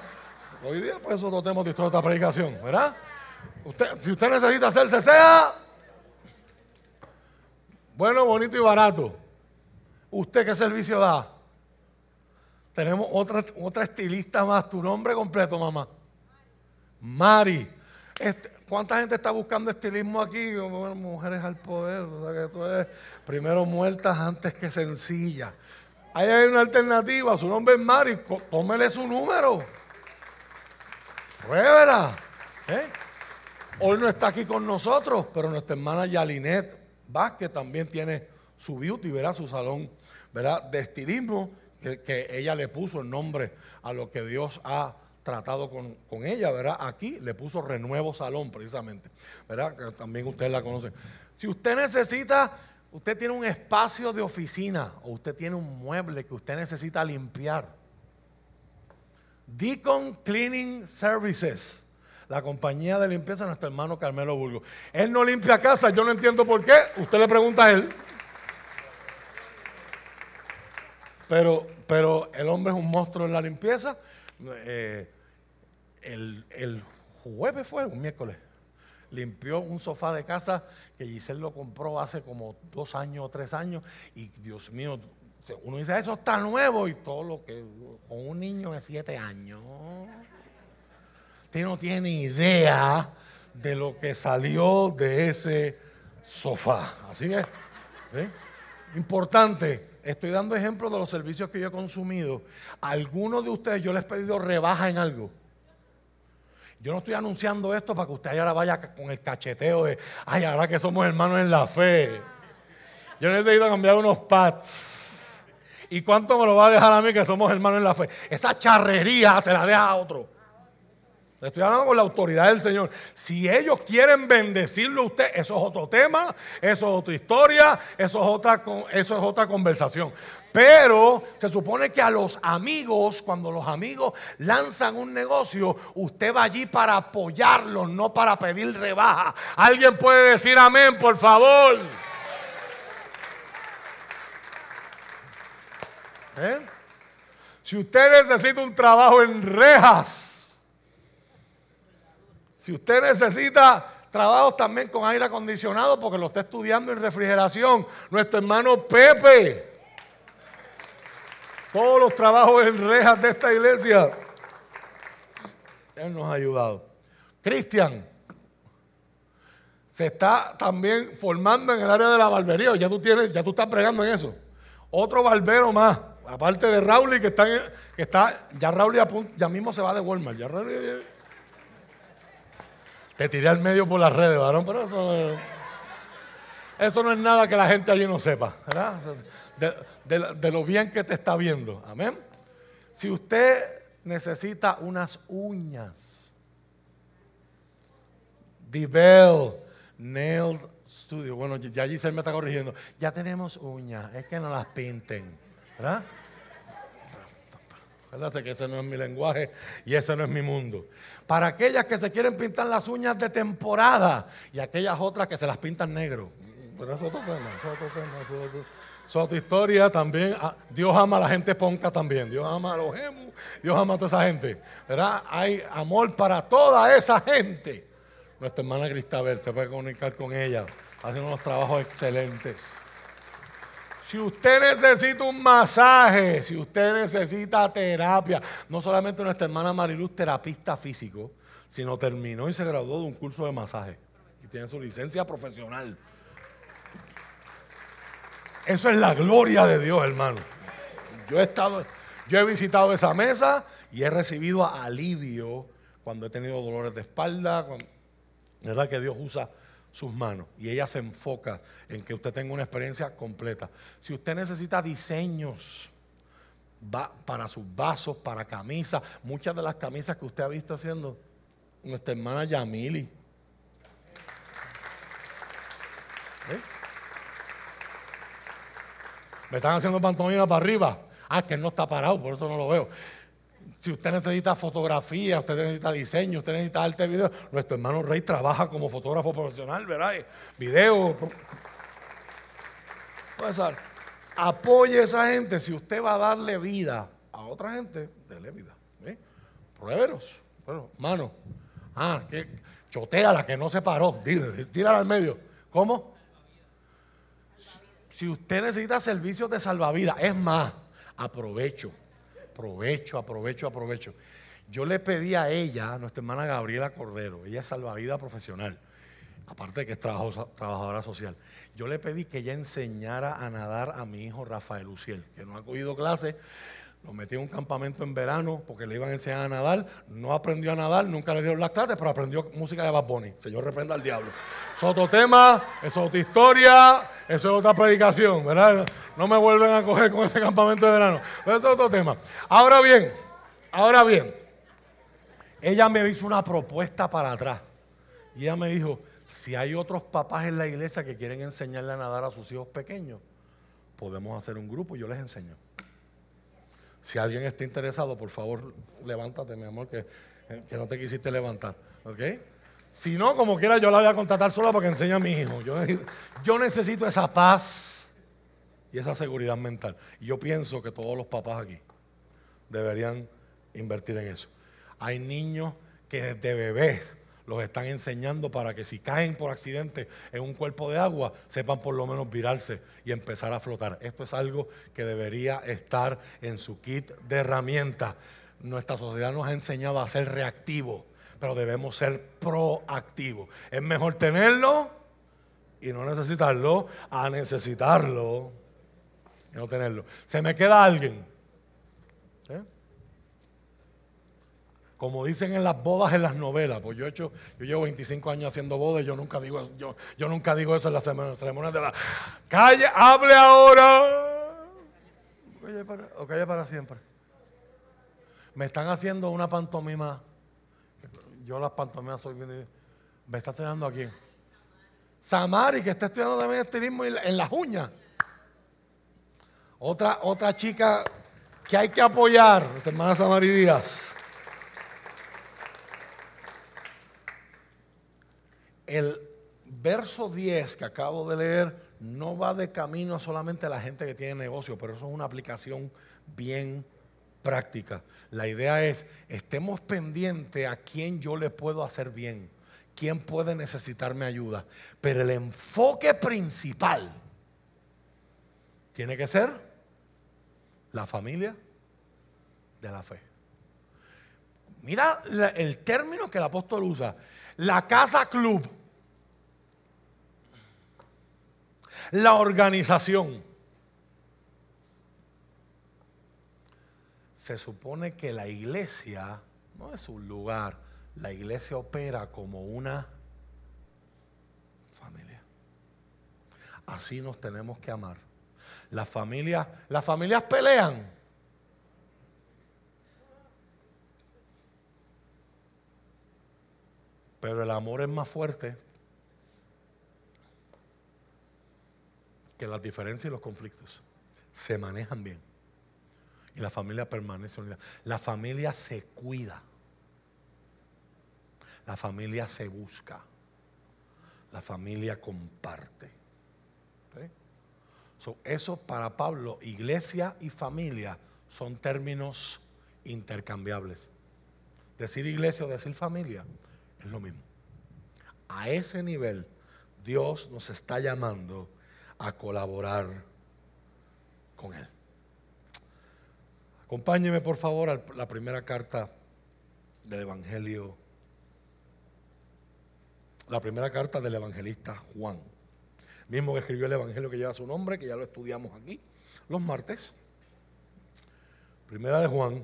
Hoy día, pues eso lo tenemos de esta predicación, ¿verdad? si usted necesita hacerse ceja, bueno, bonito y barato. ¿Usted qué servicio da? Tenemos otra, otra estilista más. Tu nombre completo, mamá. Mari. Este, ¿Cuánta gente está buscando estilismo aquí? mujeres al poder. O sea que tú eres primero muertas antes que sencillas. Ahí hay una alternativa. Su nombre es Mari. Tómele su número. Pruébela. ¿Eh? Hoy no está aquí con nosotros, pero nuestra hermana Yalinet Vázquez también tiene su beauty, ¿verdad? Su salón, ¿verdad? De estilismo que, ella le puso el nombre a lo que Dios ha tratado con, ella, ¿verdad? Aquí le puso Renuevo Salón, precisamente, ¿verdad? Que también ustedes la conocen. Si usted necesita, usted tiene un espacio de oficina o usted tiene un mueble que usted necesita limpiar, Deacon Cleaning Services, la compañía de limpieza de nuestro hermano Carmelo Burgo. Él no limpia casa, yo no entiendo por qué, usted le pregunta a él. Pero, pero el hombre es un monstruo en la limpieza. Eh, el, jueves fue, un miércoles, limpió un sofá de casa que Giselle lo compró hace como dos años o tres años. Y Dios mío, uno dice, eso está nuevo y todo lo que, con un niño de siete años. Usted no tiene idea de lo que salió de ese sofá. Así ¿eh? importante, estoy dando ejemplos de los servicios que yo he consumido. algunos de ustedes yo les he pedido rebaja en algo. Yo no estoy anunciando esto para que usted ahora vaya con el cacheteo de, ay, ahora que somos hermanos en la fe. Yo necesito cambiar unos pads. ¿Y cuánto me lo va a dejar a mí que somos hermanos en la fe? Esa charrería se la deja a otro. Estoy hablando con la autoridad del Señor. Si ellos quieren bendecirlo a usted, eso es otro tema, eso es otra historia, eso es otra, conversación. Pero se supone que a los amigos, cuando los amigos lanzan un negocio, usted va allí para apoyarlos, no para pedir rebaja. ¿Alguien puede decir amén, por favor? ¿Eh? Si usted necesita un trabajo en rejas, si usted necesita trabajos también con aire acondicionado porque lo está estudiando en refrigeración, nuestro hermano Pepe. Todos los trabajos en rejas de esta iglesia. Él nos ha ayudado. Cristian, se está también formando en el área de la barbería. Ya tú, tienes, ya tú estás pregando en eso. Otro barbero más, aparte de Raúl, que está, que está ya Raúl ya, mismo se va de Walmart. Ya te tiré al medio por las redes, varón, pero eso, eso no es nada que la gente allí no sepa, ¿verdad? De, lo bien que te está viendo. Amén. Si usted necesita unas uñas, Bell Nail Studio. Bueno, ya se me está corrigiendo. Ya tenemos uñas, es que no las pinten, ¿verdad? Acuérdate que ese no es mi lenguaje y ese no es mi mundo. Para aquellas que se quieren pintar las uñas de temporada y aquellas otras que se las pintan negro. Pero eso es otro tema, eso es otro tema, eso es, otra historia también. Ah, Dios ama a la gente ponca también. Dios ama a los gemus, Dios ama a toda esa gente. ¿Verdad? Hay amor para toda esa gente. Nuestra hermana Cristabel se puede comunicar con ella. Hacen unos trabajos excelentes. Si usted necesita un masaje, si usted necesita terapia, no solamente nuestra hermana Mariluz, terapista físico, sino terminó y se graduó de un curso de masaje y tiene su licencia profesional. Eso es la gloria de Dios, hermano. Yo he estado, yo he visitado esa mesa y he recibido alivio cuando he tenido dolores de espalda, ¿verdad? Que Dios usa sus manos y ella se enfoca en que usted tenga una experiencia completa. Si usted necesita diseños para sus vasos, para camisas, muchas de las camisas que usted ha visto haciendo, nuestra hermana Yamili. ¿Eh? Me están haciendo pantomima para arriba. Ah, que no está parado, por eso no lo veo. Si usted necesita fotografía, usted necesita diseño, usted necesita arte video, nuestro hermano Rey trabaja como fotógrafo profesional, ¿verdad? Video. Pues, apoye a esa gente. Si usted va a darle vida a otra gente, déle vida. ¿eh? Bueno, mano. Ah, que chotea la que no se paró. Tírala al medio. ¿Cómo? Si usted necesita servicios de salvavidas, es más, aprovecho Aprovecho, aprovecho, aprovecho. Yo le pedí a ella, a nuestra hermana Gabriela Cordero, ella es salvavidas profesional, aparte de que es trabajadora social. Yo le pedí que ella enseñara a nadar a mi hijo Rafael Luciel, que no ha cogido clase, lo metí en un campamento en verano porque le iban a enseñar a nadar. No aprendió a nadar, nunca le dieron las clases, pero aprendió música de Bad Bunny. Señor, reprenda al diablo. Es otro tema, es otra historia, eso es otra predicación, ¿verdad? No me vuelven a coger con ese campamento de verano. Pero eso es otro tema. Ahora bien, ahora bien, ella me hizo una propuesta para atrás. Y ella me dijo, si hay otros papás en la iglesia que quieren enseñarle a nadar a sus hijos pequeños, podemos hacer un grupo y yo les enseño. Si alguien está interesado, por favor, levántate, mi amor, que, que no te quisiste levantar. ¿Ok? Si no, como quiera, yo la voy a contratar sola para que enseñe a mi hijo. Yo yo necesito esa paz y esa seguridad mental. Y yo pienso que todos los papás aquí deberían invertir en eso. Hay niños que desde bebés los están enseñando para que si caen por accidente en un cuerpo de agua, sepan por lo menos virarse y empezar a flotar. Esto es algo que debería estar en su kit de herramientas. Nuestra sociedad nos ha enseñado a ser reactivos, pero debemos ser proactivos. Es mejor tenerlo y no necesitarlo a necesitarlo y no tenerlo. ¿Se me queda alguien? Como dicen en las bodas, en las novelas, pues yo he hecho, yo llevo 25 años haciendo bodas y yo nunca digo, yo, yo nunca digo eso en las ceremonias de la calle, hable ahora. O calle para siempre. Me están haciendo una pantomima. Yo las pantomimas soy bien. Me está enseñando aquí. Samari, que está estudiando también estilismo en las uñas. Otra, otra chica que hay que apoyar, nuestra hermana Samari Díaz. El verso 10 que acabo de leer no va de camino solamente a la gente que tiene negocio, pero eso es una aplicación bien práctica. La idea es, estemos pendientes a quién yo le puedo hacer bien, quién puede necesitarme ayuda. Pero el enfoque principal tiene que ser la familia de la fe. Mira el término que el apóstol usa, la casa club, la organización. se supone que la iglesia no es un lugar, la iglesia opera como una familia. Así nos tenemos que amar. Las familias, las familias pelean. Pero el amor es más fuerte que las diferencias y los conflictos. Se manejan bien y la familia permanece unida. La familia se cuida. La familia se busca. La familia comparte. eso para Pablo, iglesia y familia son términos intercambiables. Decir iglesia o decir familia es lo mismo. A ese nivel Dios nos está llamando a colaborar con Él. Acompáñeme por favor a la primera carta del Evangelio, la primera carta del evangelista Juan, mismo que escribió el Evangelio que lleva su nombre, que ya lo estudiamos aquí los martes. Primera de Juan.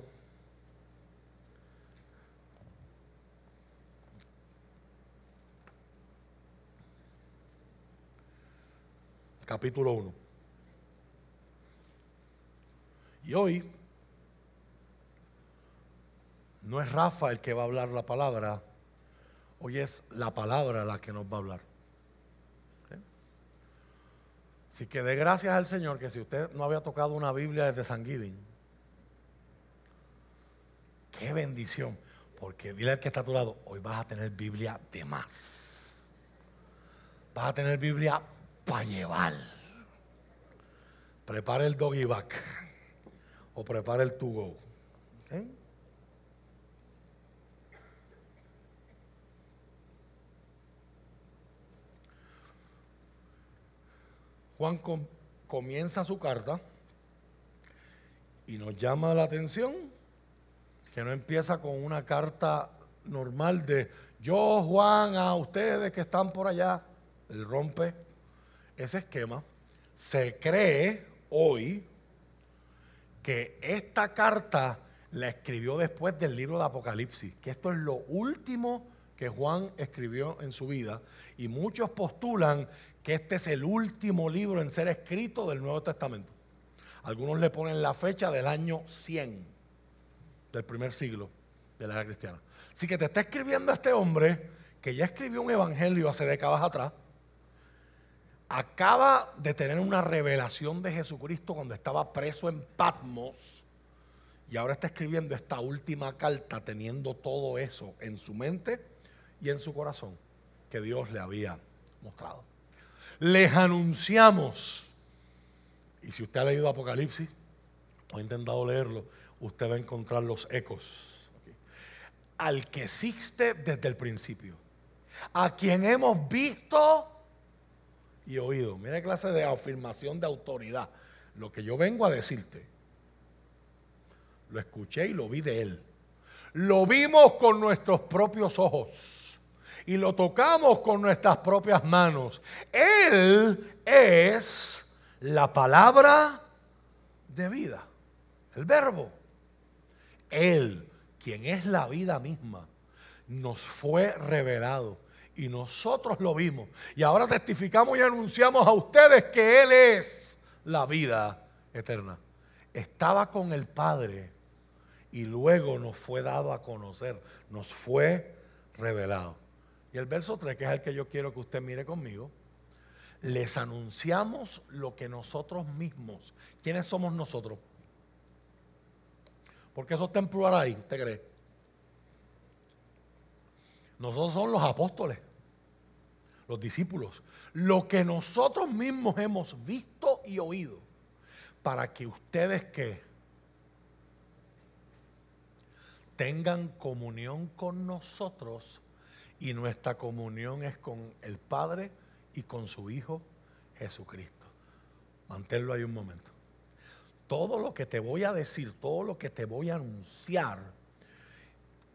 Capítulo 1. Y hoy no es Rafa el que va a hablar la palabra, hoy es la palabra la que nos va a hablar. Así que dé gracias al Señor que si usted no había tocado una Biblia desde San Giving, qué bendición, porque dile al que está a tu lado, hoy vas a tener Biblia de más. Vas a tener Biblia para llevar. Prepara el doggy o prepara el to go. Juan comienza su carta y nos llama la atención que no empieza con una carta normal de yo, Juan, a ustedes que están por allá. Él rompe ese esquema. Se cree hoy que esta carta la escribió después del libro de Apocalipsis, que esto es lo último que Juan escribió en su vida, y muchos postulan que este es el último libro en ser escrito del Nuevo Testamento. Algunos le ponen la fecha del año 100 del primer siglo de la era cristiana. Así que te está escribiendo este hombre que ya escribió un evangelio hace décadas atrás, acaba de tener una revelación de Jesucristo cuando estaba preso en Patmos y ahora está escribiendo esta última carta teniendo todo eso en su mente y en su corazón que Dios le había mostrado les anunciamos. Y si usted ha leído Apocalipsis o ha intentado leerlo, usted va a encontrar los ecos. Al que existe desde el principio, a quien hemos visto y oído. Mira clase de afirmación de autoridad. Lo que yo vengo a decirte, lo escuché y lo vi de él. lo vimos con nuestros propios ojos y lo tocamos con nuestras propias manos. Él es la palabra de vida, el verbo. Él, quien es la vida misma, nos fue revelado y nosotros lo vimos. Y ahora testificamos y anunciamos a ustedes que Él es la vida eterna. Estaba con el Padre y luego nos fue dado a conocer, nos fue revelado. Y el verso 3, que es el que yo quiero que usted mire conmigo, les anunciamos lo que nosotros mismos, ¿quiénes somos nosotros? Porque eso está en plural ahí, ¿usted cree? Nosotros somos los apóstoles, los discípulos, lo que nosotros mismos hemos visto y oído, para que ustedes que tengan comunión con nosotros y nuestra comunión es con el Padre y con su Hijo Jesucristo. Manténlo ahí un momento. Todo lo que te voy a decir, todo lo que te voy a anunciar,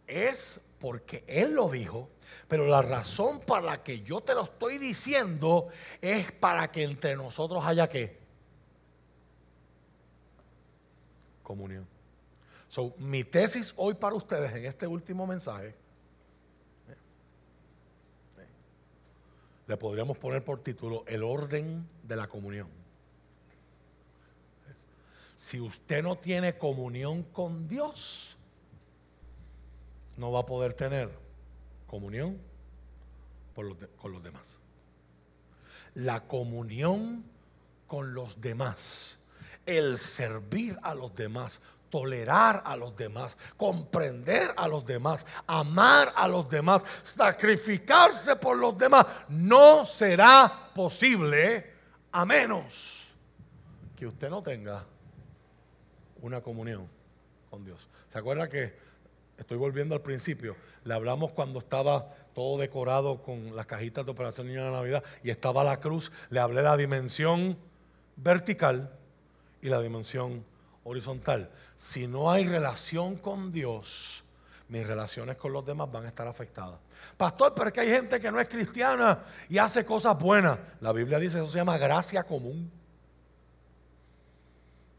es porque Él lo dijo, pero la razón para la que yo te lo estoy diciendo es para que entre nosotros haya qué? Comunión. So, mi tesis hoy para ustedes en este último mensaje le podríamos poner por título El orden de la comunión. Si usted no tiene comunión con Dios, no va a poder tener comunión con los demás. La comunión con los demás, el servir a los demás, tolerar a los demás, comprender a los demás, amar a los demás, sacrificarse por los demás, no será posible a menos que usted no tenga una comunión con Dios. ¿Se acuerda que estoy volviendo al principio? Le hablamos cuando estaba todo decorado con las cajitas de Operación Niño de Navidad y estaba la cruz. Le hablé la dimensión vertical y la dimensión horizontal. Si no hay relación con Dios, mis relaciones con los demás van a estar afectadas. Pastor, pero es que hay gente que no es cristiana y hace cosas buenas. La Biblia dice eso se llama gracia común.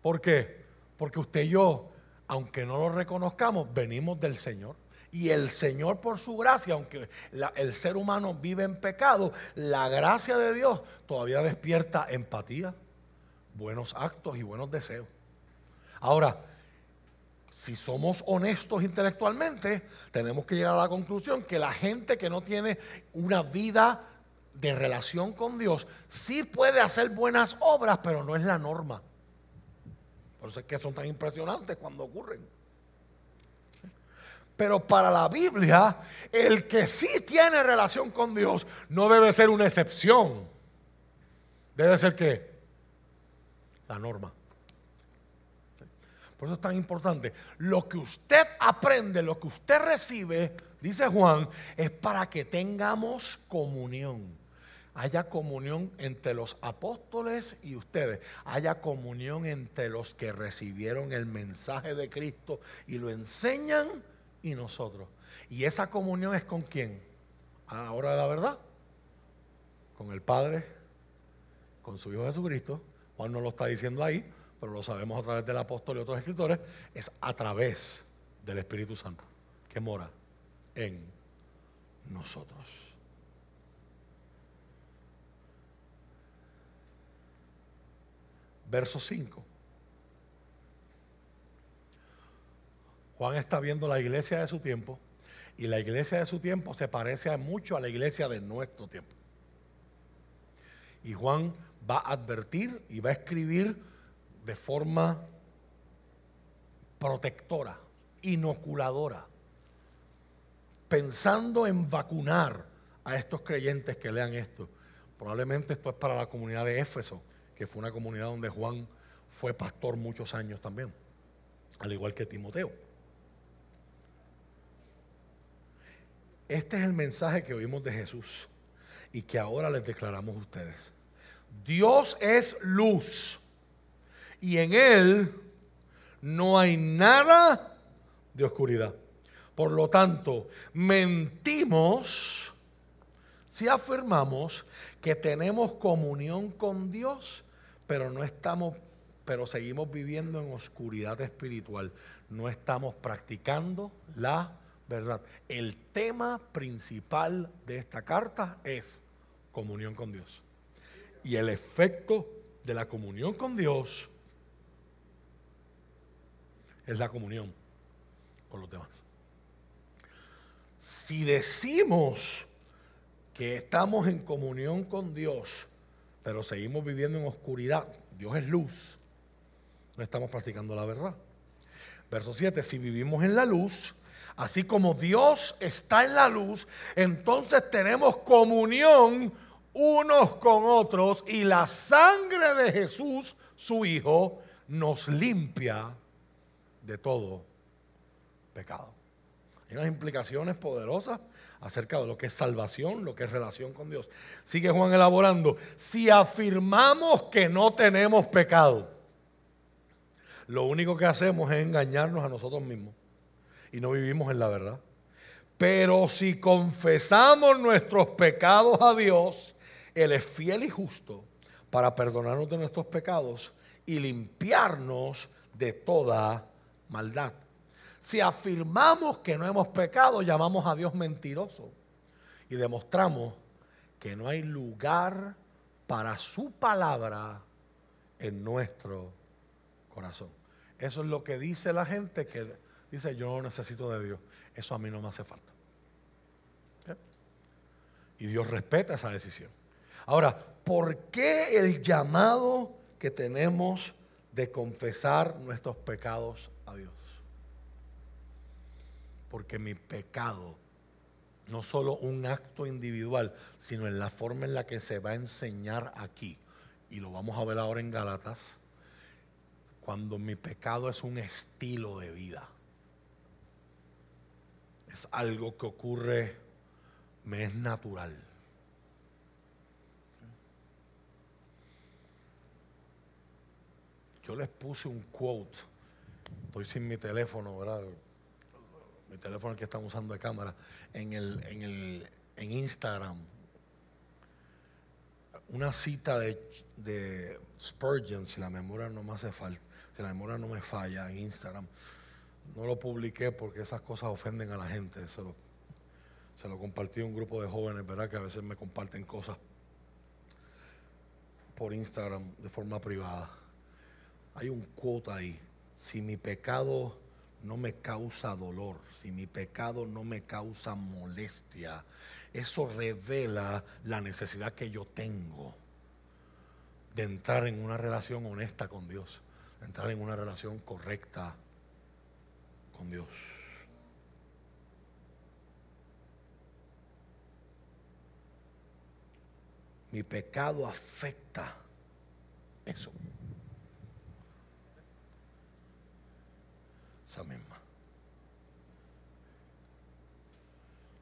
¿Por qué? Porque usted y yo, aunque no lo reconozcamos, venimos del Señor. Y el Señor por su gracia, aunque el ser humano vive en pecado, la gracia de Dios todavía despierta empatía, buenos actos y buenos deseos. Ahora, si somos honestos intelectualmente, tenemos que llegar a la conclusión que la gente que no tiene una vida de relación con Dios sí puede hacer buenas obras, pero no es la norma. Por eso es que son tan impresionantes cuando ocurren. Pero para la Biblia, el que sí tiene relación con Dios no debe ser una excepción. Debe ser que la norma. Por eso es tan importante. Lo que usted aprende, lo que usted recibe, dice Juan, es para que tengamos comunión. Haya comunión entre los apóstoles y ustedes. Haya comunión entre los que recibieron el mensaje de Cristo y lo enseñan y nosotros. ¿Y esa comunión es con quién? A la hora de la verdad. Con el Padre, con su Hijo Jesucristo. Juan no lo está diciendo ahí, pero lo sabemos a través del apóstol y otros escritores, es a través del Espíritu Santo que mora en nosotros. Verso 5. Juan está viendo la iglesia de su tiempo y la iglesia de su tiempo se parece mucho a la iglesia de nuestro tiempo. Y Juan va a advertir y va a escribir de forma protectora, inoculadora, pensando en vacunar a estos creyentes que lean esto. Probablemente esto es para la comunidad de Éfeso, que fue una comunidad donde Juan fue pastor muchos años también, al igual que Timoteo. Este es el mensaje que oímos de Jesús y que ahora les declaramos a ustedes. Dios es luz y en Él no hay nada de oscuridad. Por lo tanto, mentimos si afirmamos que tenemos comunión con Dios, pero no estamos pero seguimos viviendo en oscuridad espiritual. No estamos practicando la verdad. El tema principal de esta carta es comunión con Dios. Y el efecto de la comunión con Dios es la comunión con los demás. Si decimos que estamos en comunión con Dios, pero seguimos viviendo en oscuridad, Dios es luz, no estamos practicando la verdad. Verso 7, si vivimos en la luz, así como Dios está en la luz, entonces tenemos comunión unos con otros y la sangre de Jesús, su Hijo, nos limpia de todo pecado. Hay unas implicaciones poderosas acerca de lo que es salvación, lo que es relación con Dios. Sigue Juan elaborando, si afirmamos que no tenemos pecado, lo único que hacemos es engañarnos a nosotros mismos y no vivimos en la verdad. Pero si confesamos nuestros pecados a Dios, Él es fiel y justo para perdonarnos de nuestros pecados y limpiarnos de toda maldad. Si afirmamos que no hemos pecado, llamamos a Dios mentiroso y demostramos que no hay lugar para su palabra en nuestro corazón. Eso es lo que dice la gente que dice yo no necesito de Dios. Eso a mí no me hace falta. Y Dios respeta esa decisión. Ahora, ¿por qué el llamado que tenemos de confesar nuestros pecados? Porque mi pecado, no solo un acto individual, sino en la forma en la que se va a enseñar aquí, y lo vamos a ver ahora en Galatas, cuando mi pecado es un estilo de vida. Es algo que ocurre, me es natural. Yo les puse un quote, estoy sin mi teléfono, ¿verdad? Mi teléfono que estamos usando de cámara, en, el, en, el, en Instagram. Una cita de, de Spurgeon, si la memoria no me hace falta si la memoria no me falla, en Instagram. No lo publiqué porque esas cosas ofenden a la gente. Se lo, se lo compartí a un grupo de jóvenes, ¿verdad? Que a veces me comparten cosas por Instagram de forma privada. Hay un quote ahí. Si mi pecado no me causa dolor, si mi pecado no me causa molestia, eso revela la necesidad que yo tengo de entrar en una relación honesta con Dios entrar en una relación correcta con Dios. Mi pecado afecta eso. Misma.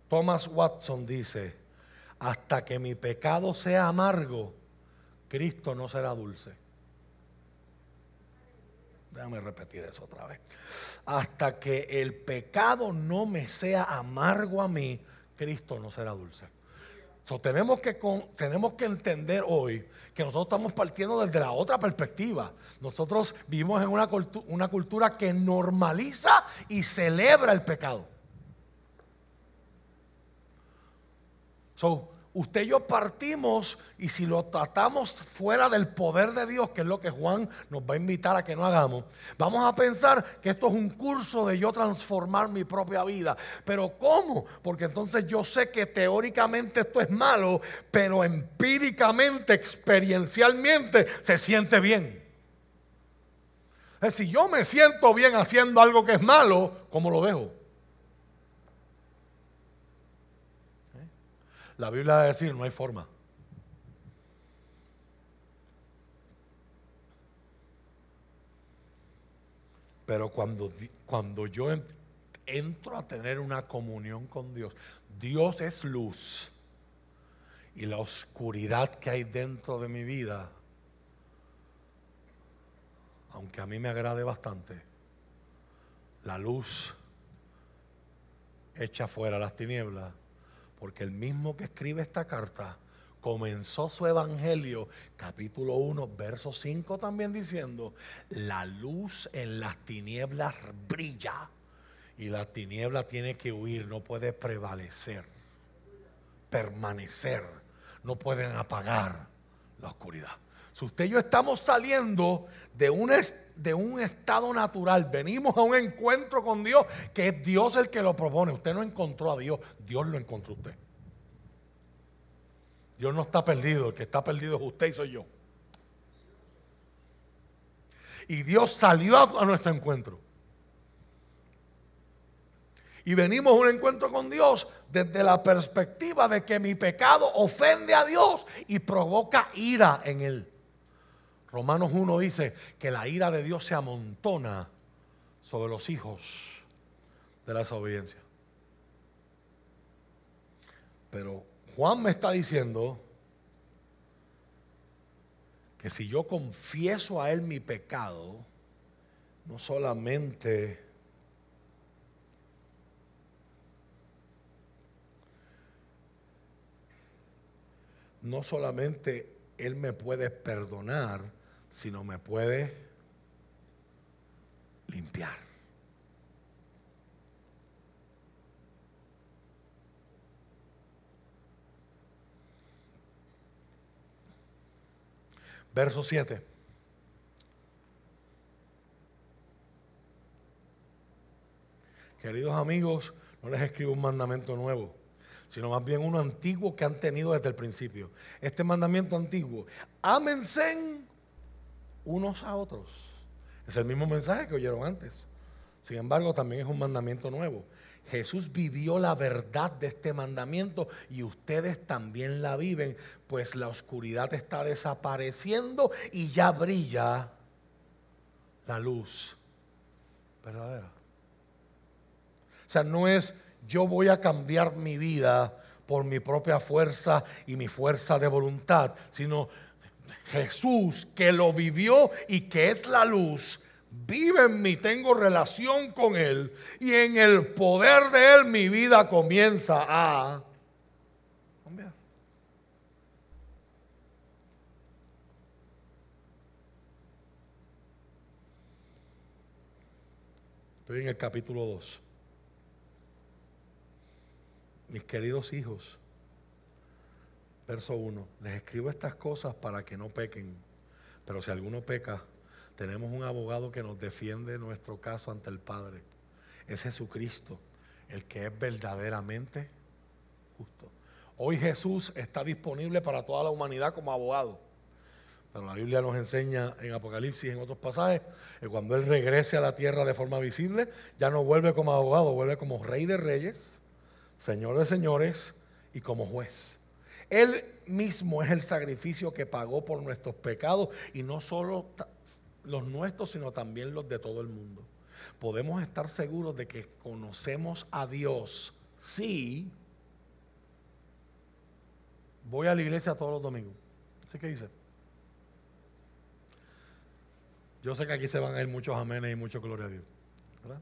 Thomas Watson dice, hasta que mi pecado sea amargo, Cristo no será dulce. Déjame repetir eso otra vez. Hasta que el pecado no me sea amargo a mí, Cristo no será dulce. Tenemos, que tenemos que entender hoy que nosotros estamos partiendo desde la otra perspectiva. Nosotros vivimos en una, una cultura que normaliza y celebra el pecado. So, usted y yo partimos y si lo tratamos fuera del poder de Dios, que es lo que Juan nos va a invitar a que no hagamos, vamos a pensar que esto es un curso de yo transformar mi propia vida. Pero ¿cómo? Porque entonces yo sé que teóricamente esto es malo, pero empíricamente, experiencialmente, se siente bien. Si yo me siento bien haciendo algo que es malo, ¿cómo lo dejo? La Biblia va a decir, no hay forma. Pero cuando, cuando yo entro a tener una comunión con Dios, Dios es luz. Y la oscuridad que hay dentro de mi vida, aunque a mí me agrade bastante, la luz echa fuera las tinieblas, porque el mismo que escribe esta carta comenzó su evangelio, capítulo 1, verso 5 también diciendo, la luz en las tinieblas brilla y la tiniebla tiene que huir, no puede prevalecer, permanecer, no pueden apagar la oscuridad. Si usted y yo estamos saliendo de un, de un estado natural, venimos a un encuentro con Dios, que es Dios el que lo propone. Usted no encontró a Dios, Dios lo encontró usted. Dios no está perdido, el que está perdido es usted y soy yo. Y Dios salió a nuestro encuentro. Y venimos a un encuentro con Dios desde la perspectiva de que mi pecado ofende a Dios y provoca ira en Él. Romanos 1 dice que la ira de Dios se amontona sobre los hijos de la desobediencia. Pero Juan me está diciendo que si yo confieso a Él mi pecado, no solamente no solamente Él me puede perdonar, sino me puede limpiar. Verso 7. Queridos amigos, no les escribo un mandamiento nuevo, sino más bien uno antiguo que han tenido desde el principio. Este mandamiento antiguo, ámense unos a otros. Es el mismo mensaje que oyeron antes. Sin embargo, también es un mandamiento nuevo. Jesús vivió la verdad de este mandamiento y ustedes también la viven, pues la oscuridad está desapareciendo y ya brilla la luz verdadera. O sea, no es yo voy a cambiar mi vida por mi propia fuerza y mi fuerza de voluntad, sino Jesús que lo vivió y que es la luz, vive en mí, tengo relación con Él y en el poder de Él mi vida comienza a cambiar. Estoy en el capítulo 2. Mis queridos hijos, verso 1, les escribo estas cosas para que no pequen, pero si alguno peca, tenemos un abogado que nos defiende nuestro caso ante el Padre. Es Jesucristo, el que es verdaderamente justo. Hoy Jesús está disponible para toda la humanidad como abogado. Pero la Biblia nos enseña en Apocalipsis y en otros pasajes que cuando Él regrese a la tierra de forma visible, ya no vuelve como abogado, vuelve como rey de reyes, señor de señores y como juez. Él mismo es el sacrificio que pagó por nuestros pecados y no solo los nuestros, sino también los de todo el mundo. Podemos estar seguros de que conocemos a Dios si voy a la iglesia todos los domingos. ¿Así que dice? Yo sé que aquí se van a ir muchos amenes y mucho gloria a Dios. ¿verdad?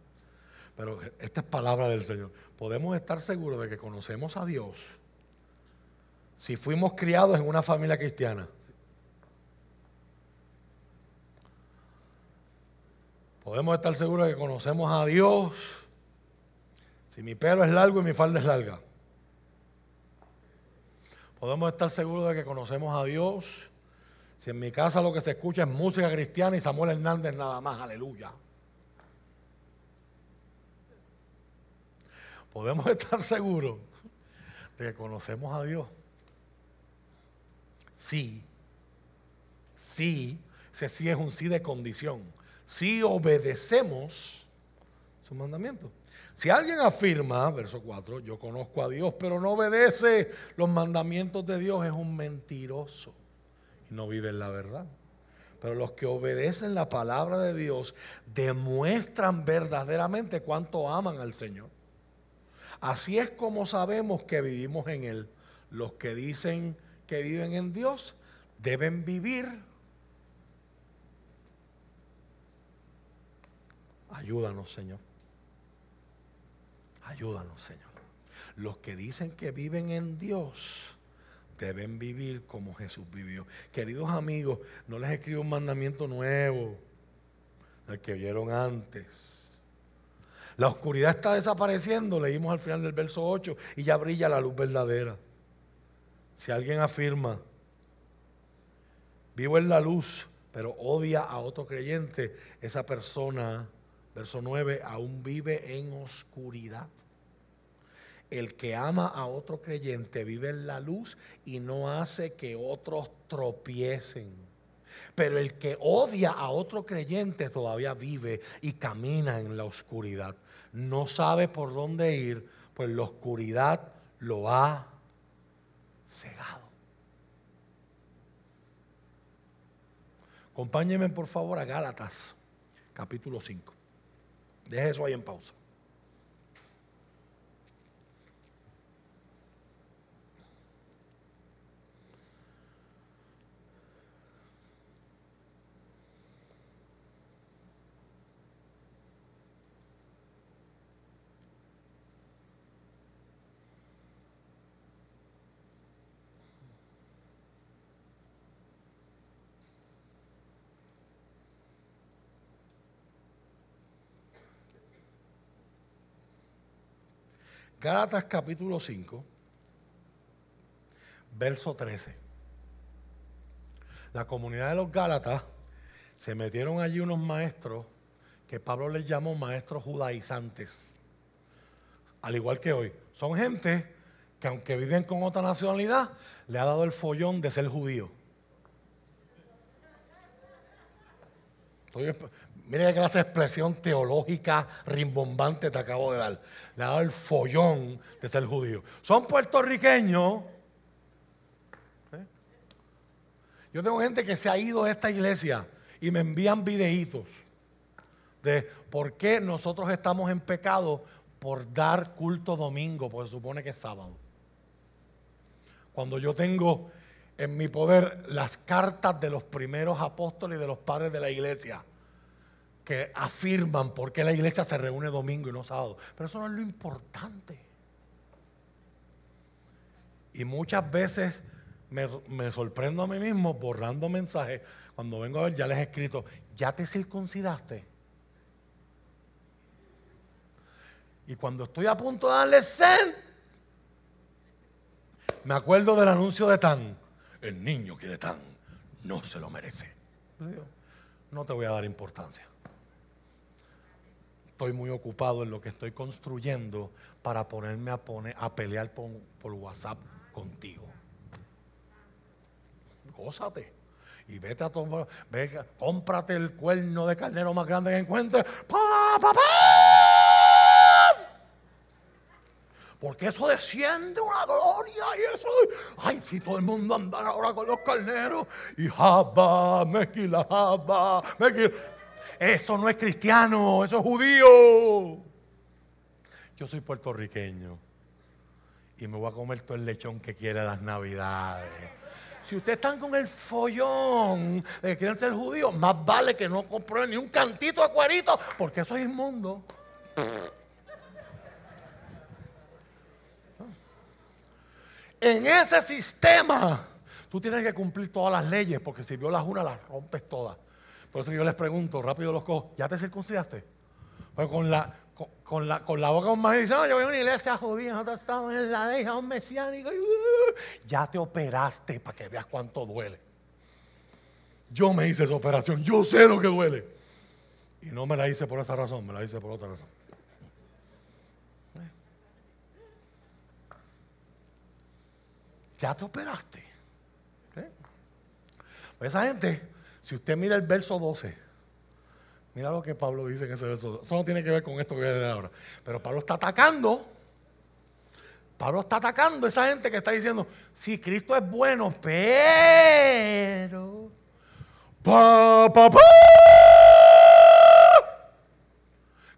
Pero esta es palabra del Señor. Podemos estar seguros de que conocemos a Dios si fuimos criados en una familia cristiana. Podemos estar seguros de que conocemos a Dios si mi pelo es largo y mi falda es larga. Podemos estar seguros de que conocemos a Dios si en mi casa lo que se escucha es música cristiana y Samuel Hernández nada más. Aleluya. Podemos (laughs) estar seguros de que conocemos a Dios. Sí. Sí. Ese sí es un sí de condición si obedecemos su mandamiento. Si alguien afirma, verso 4, yo conozco a Dios, pero no obedece los mandamientos de Dios, es un mentiroso y no vive en la verdad. Pero los que obedecen la palabra de Dios demuestran verdaderamente cuánto aman al Señor. Así es como sabemos que vivimos en Él. Los que dicen que viven en Dios deben vivir Ayúdanos, Señor. Ayúdanos, Señor. Los que dicen que viven en Dios deben vivir como Jesús vivió. Queridos amigos, no les escribo un mandamiento nuevo, el que vieron antes. La oscuridad está desapareciendo, leímos al final del verso 8, y ya brilla la luz verdadera. Si alguien afirma, vivo en la luz, pero odia a otro creyente, esa persona, verso 9, aún vive en oscuridad. El que ama a otro creyente vive en la luz y no hace que otros tropiecen. Pero el que odia a otro creyente todavía vive y camina en la oscuridad. No sabe por dónde ir, pues la oscuridad lo ha cegado. Acompáñenme por favor a Gálatas, capítulo 5. Deje eso ahí en pausa. Gálatas capítulo 5, verso 13. La comunidad de los Gálatas se metieron allí unos maestros que Pablo les llamó maestros judaizantes. Al igual que hoy. Son gente que aunque viven con otra nacionalidad, le ha dado el follón de ser judío. Mire qué clase de expresión teológica rimbombante te acabo de dar. Le ha dado el follón de ser judío. Son puertorriqueños. ¿eh? Yo tengo gente que se ha ido de esta iglesia y me envían videitos de por qué nosotros estamos en pecado por dar culto domingo, porque se supone que es sábado. Cuando yo tengo en mi poder las cartas de los primeros apóstoles y de los padres de la iglesia que afirman por qué la iglesia se reúne domingo y no sábado. Pero eso no es lo importante. Y muchas veces me, sorprendo a mí mismo borrando mensajes. Cuando vengo a ver, ya les he escrito, ¿ya te circuncidaste? Y cuando estoy a punto de darle send, me acuerdo del anuncio de Tan. El niño quiere Tan, no se lo merece. No te voy a dar importancia estoy muy ocupado en lo que estoy construyendo para ponerme a, pelear por, WhatsApp contigo. Gózate. Y vete a tomar, ve, cómprate el cuerno de carnero más grande que encuentres. ¡Pa, pa, pa! Porque eso desciende una gloria y eso. Ay, si todo el mundo anda ahora con los carneros. Y jaba, mequila, jaba, mequila. Eso no es cristiano, eso es judío. Yo soy puertorriqueño y me voy a comer todo el lechón que quiere las navidades. Si ustedes están con el follón de que quieren ser judíos, más vale que no compren ni un cantito de cuerito, porque eso es inmundo. En ese sistema, tú tienes que cumplir todas las leyes, porque si violas una, las rompes todas. Por eso yo les pregunto, rápido los cojo, ¿ya te circuncidaste? Pues con la, con, la, con la boca un más dice, no, yo voy a una iglesia judía, nosotros estamos en la ley, un mesiánico. Uh, ya te operaste para que veas cuánto duele. Yo me hice esa operación, yo sé lo que duele. Y no me la hice por esa razón, me la hice por otra razón. Ya te operaste. Pues esa gente si usted mira el verso 12, mira lo que Pablo dice en ese verso. Eso no tiene que ver con esto que viene ahora. Pero Pablo está atacando. Pablo está atacando a esa gente que está diciendo, si Cristo es bueno, pero... Pa, pa, pa.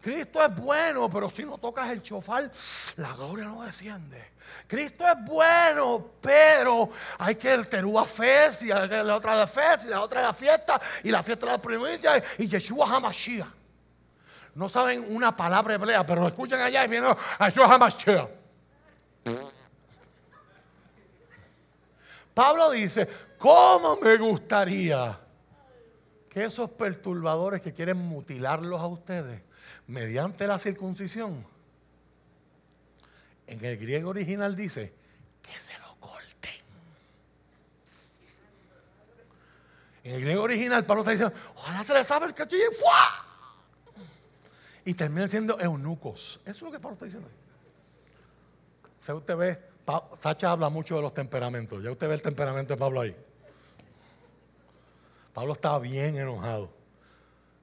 Cristo es bueno, pero si no tocas el chofar, la gloria no desciende. Cristo es bueno, pero hay que el Terúa Fest, y la otra de Fest, y la otra de la fiesta, y la fiesta de la primicia, y Yeshua Hamashiach. no saben una palabra hebrea, pero lo escuchan allá y vienen a yo jamás Pablo dice, ¿cómo me gustaría que esos perturbadores que quieren mutilarlos a ustedes mediante la circuncisión, en el griego original dice que se lo corten. En el griego original Pablo está diciendo, ojalá se le sabe el cachillo y terminan siendo eunucos. Eso es lo que Pablo está diciendo. Si usted ve, Sacha habla mucho de los temperamentos. Ya usted ve el temperamento de Pablo ahí. Pablo estaba bien enojado.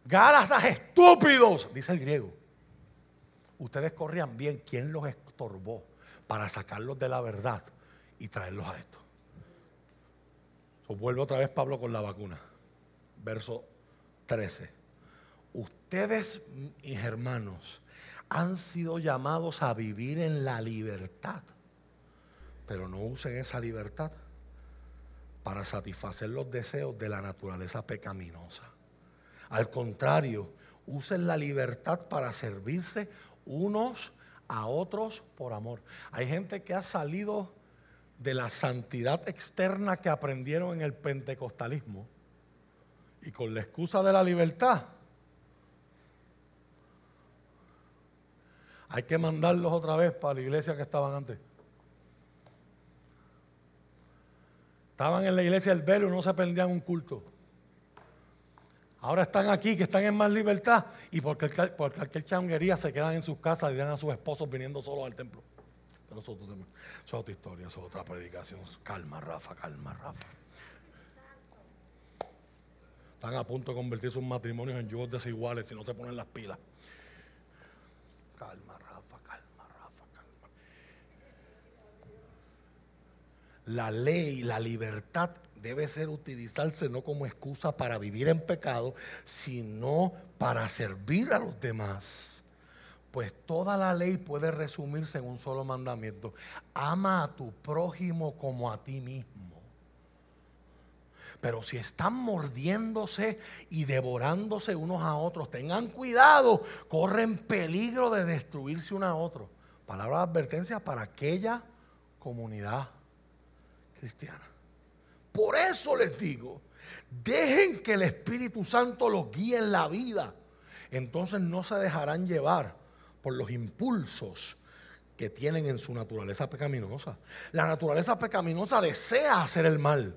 Gálatas estúpidos, dice el griego. Ustedes corrían bien. ¿Quién los estorbó para sacarlos de la verdad y traerlos a esto? So, vuelve otra vez Pablo con la vacuna. Verso 13. Ustedes, mis hermanos, han sido llamados a vivir en la libertad, pero no usen esa libertad para satisfacer los deseos de la naturaleza pecaminosa. Al contrario, usen la libertad para servirse unos a otros por amor. Hay gente que ha salido de la santidad externa que aprendieron en el pentecostalismo y con la excusa de la libertad hay que mandarlos otra vez para la iglesia que estaban antes. Estaban en la iglesia del velo y no se prendían un culto. Ahora están aquí, que están en más libertad, y porque, porque cualquier changuería se quedan en sus casas y dan a sus esposos viniendo solos al templo. Pero eso, es otra historia, eso es otra predicación. Calma, Rafa, calma, Rafa. Están a punto de convertir sus matrimonios en yugos desiguales si no se ponen las pilas. Calma, Rafa, calma, Rafa, calma. La ley, la libertad debe ser utilizarse no como excusa para vivir en pecado, sino para servir a los demás. Pues toda la ley puede resumirse en un solo mandamiento. Ama a tu prójimo como a ti mismo. Pero si están mordiéndose y devorándose unos a otros, tengan cuidado, corren peligro de destruirse uno a otro. Palabra de advertencia para aquella comunidad cristiana. Por eso les digo, dejen que el Espíritu Santo los guíe en la vida. Entonces no se dejarán llevar por los impulsos que tienen en su naturaleza pecaminosa. La naturaleza pecaminosa desea hacer el mal,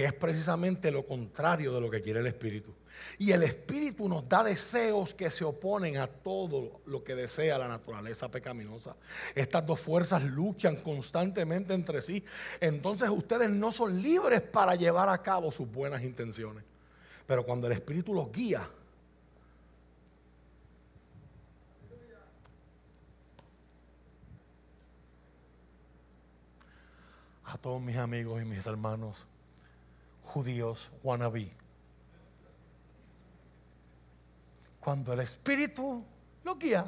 que es precisamente lo contrario de lo que quiere el Espíritu. Y el Espíritu nos da deseos que se oponen a todo lo que desea la naturaleza pecaminosa. Estas dos fuerzas luchan constantemente entre sí. Entonces ustedes no son libres para llevar a cabo sus buenas intenciones. Pero cuando el Espíritu los guía, a todos mis amigos y mis hermanos judíos wannabe cuando el Espíritu lo guía.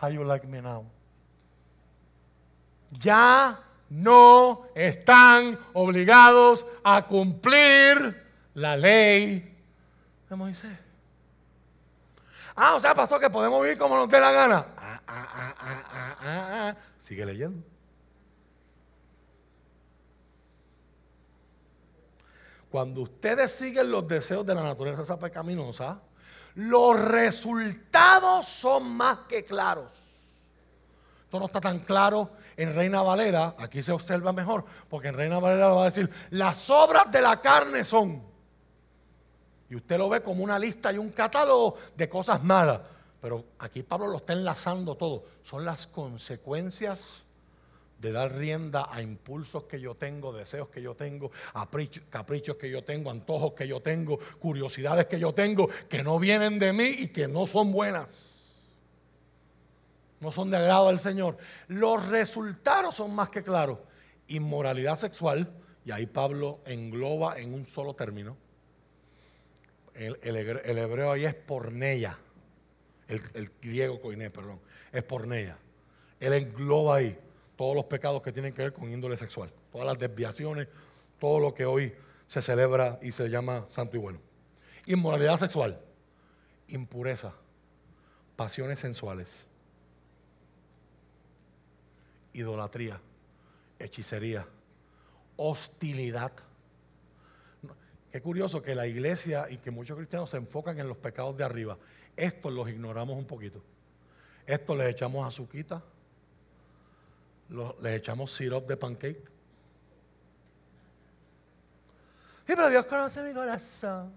How you like me now? Ya no están obligados a cumplir la ley de Moisés. Ah, o sea, pastor, que podemos vivir como nos dé la gana. Ah, ah, ah, Sigue leyendo. Cuando ustedes siguen los deseos de la naturaleza pecaminosa, los resultados son más que claros. Esto no está tan claro en Reina Valera, aquí se observa mejor, porque en Reina Valera va a decir, las obras de la carne son. Y usted lo ve como una lista y un catálogo de cosas malas. Pero aquí Pablo lo está enlazando todo. Son las consecuencias de dar rienda a impulsos que yo tengo, deseos que yo tengo, caprichos que yo tengo, antojos que yo tengo, curiosidades que yo tengo, que no vienen de mí y que no son buenas. No son de agrado al Señor. Los resultados son más que claros. Inmoralidad sexual, y ahí Pablo engloba en un solo término. El, hebreo ahí es porneia. El, el griego coiné, perdón. Es porneia. Él engloba ahí todos los pecados que tienen que ver con índole sexual, todas las desviaciones, todo lo que hoy se celebra y se llama santo y bueno. Inmoralidad sexual, impureza, pasiones sensuales, idolatría, hechicería, hostilidad. Qué curioso que la iglesia y que muchos cristianos se enfocan en los pecados de arriba. Estos los ignoramos un poquito. Estos les echamos azuquita, les echamos syrup de pancake. Sí, pero Dios conoce mi corazón.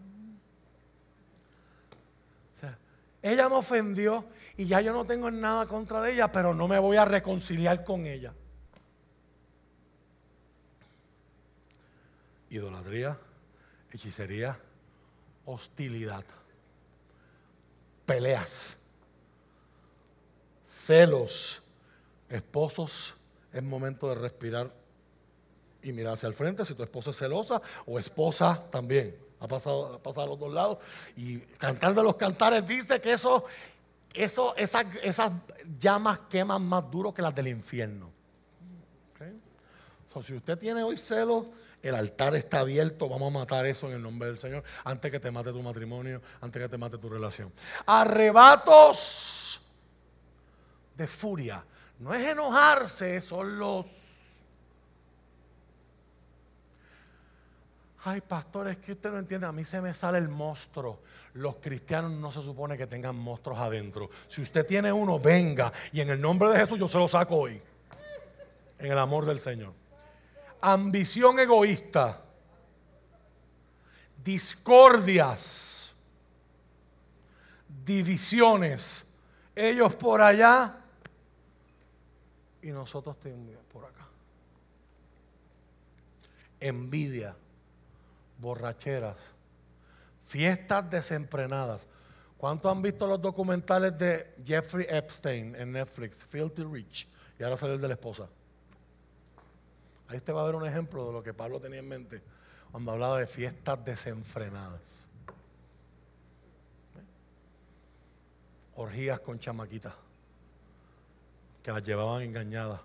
ella me ofendió y ya yo no tengo nada contra de ella, pero no me voy a reconciliar con ella. Idolatría, hechicería, hostilidad, peleas, celos, esposos, es momento de respirar y mirar hacia el frente si tu esposa es celosa o esposa también. Ha pasado, ha pasado a los dos lados. Y Cantar de los Cantares dice que eso, eso, esas, esas llamas queman más duro que las del infierno. si usted tiene hoy celos, el altar está abierto, vamos a matar eso en el nombre del Señor, antes que te mate tu matrimonio, antes que te mate tu relación. Arrebatos de furia. No es enojarse, son los Ay, pastor, es que usted no entiende, a mí se me sale el monstruo. Los cristianos no se supone que tengan monstruos adentro. Si usted tiene uno, venga. Y en el nombre de Jesús yo se lo saco hoy. En el amor del Señor. Ambición egoísta. Discordias. Divisiones. Ellos por allá y nosotros por acá. Envidia borracheras, fiestas desenfrenadas. ¿Cuántos han visto los documentales de Jeffrey Epstein en Netflix, Filthy Rich? Y ahora sale el de la esposa. Ahí te va a ver un ejemplo de lo que Pablo tenía en mente cuando hablaba de fiestas desenfrenadas. Orgías con chamaquitas que las llevaban engañadas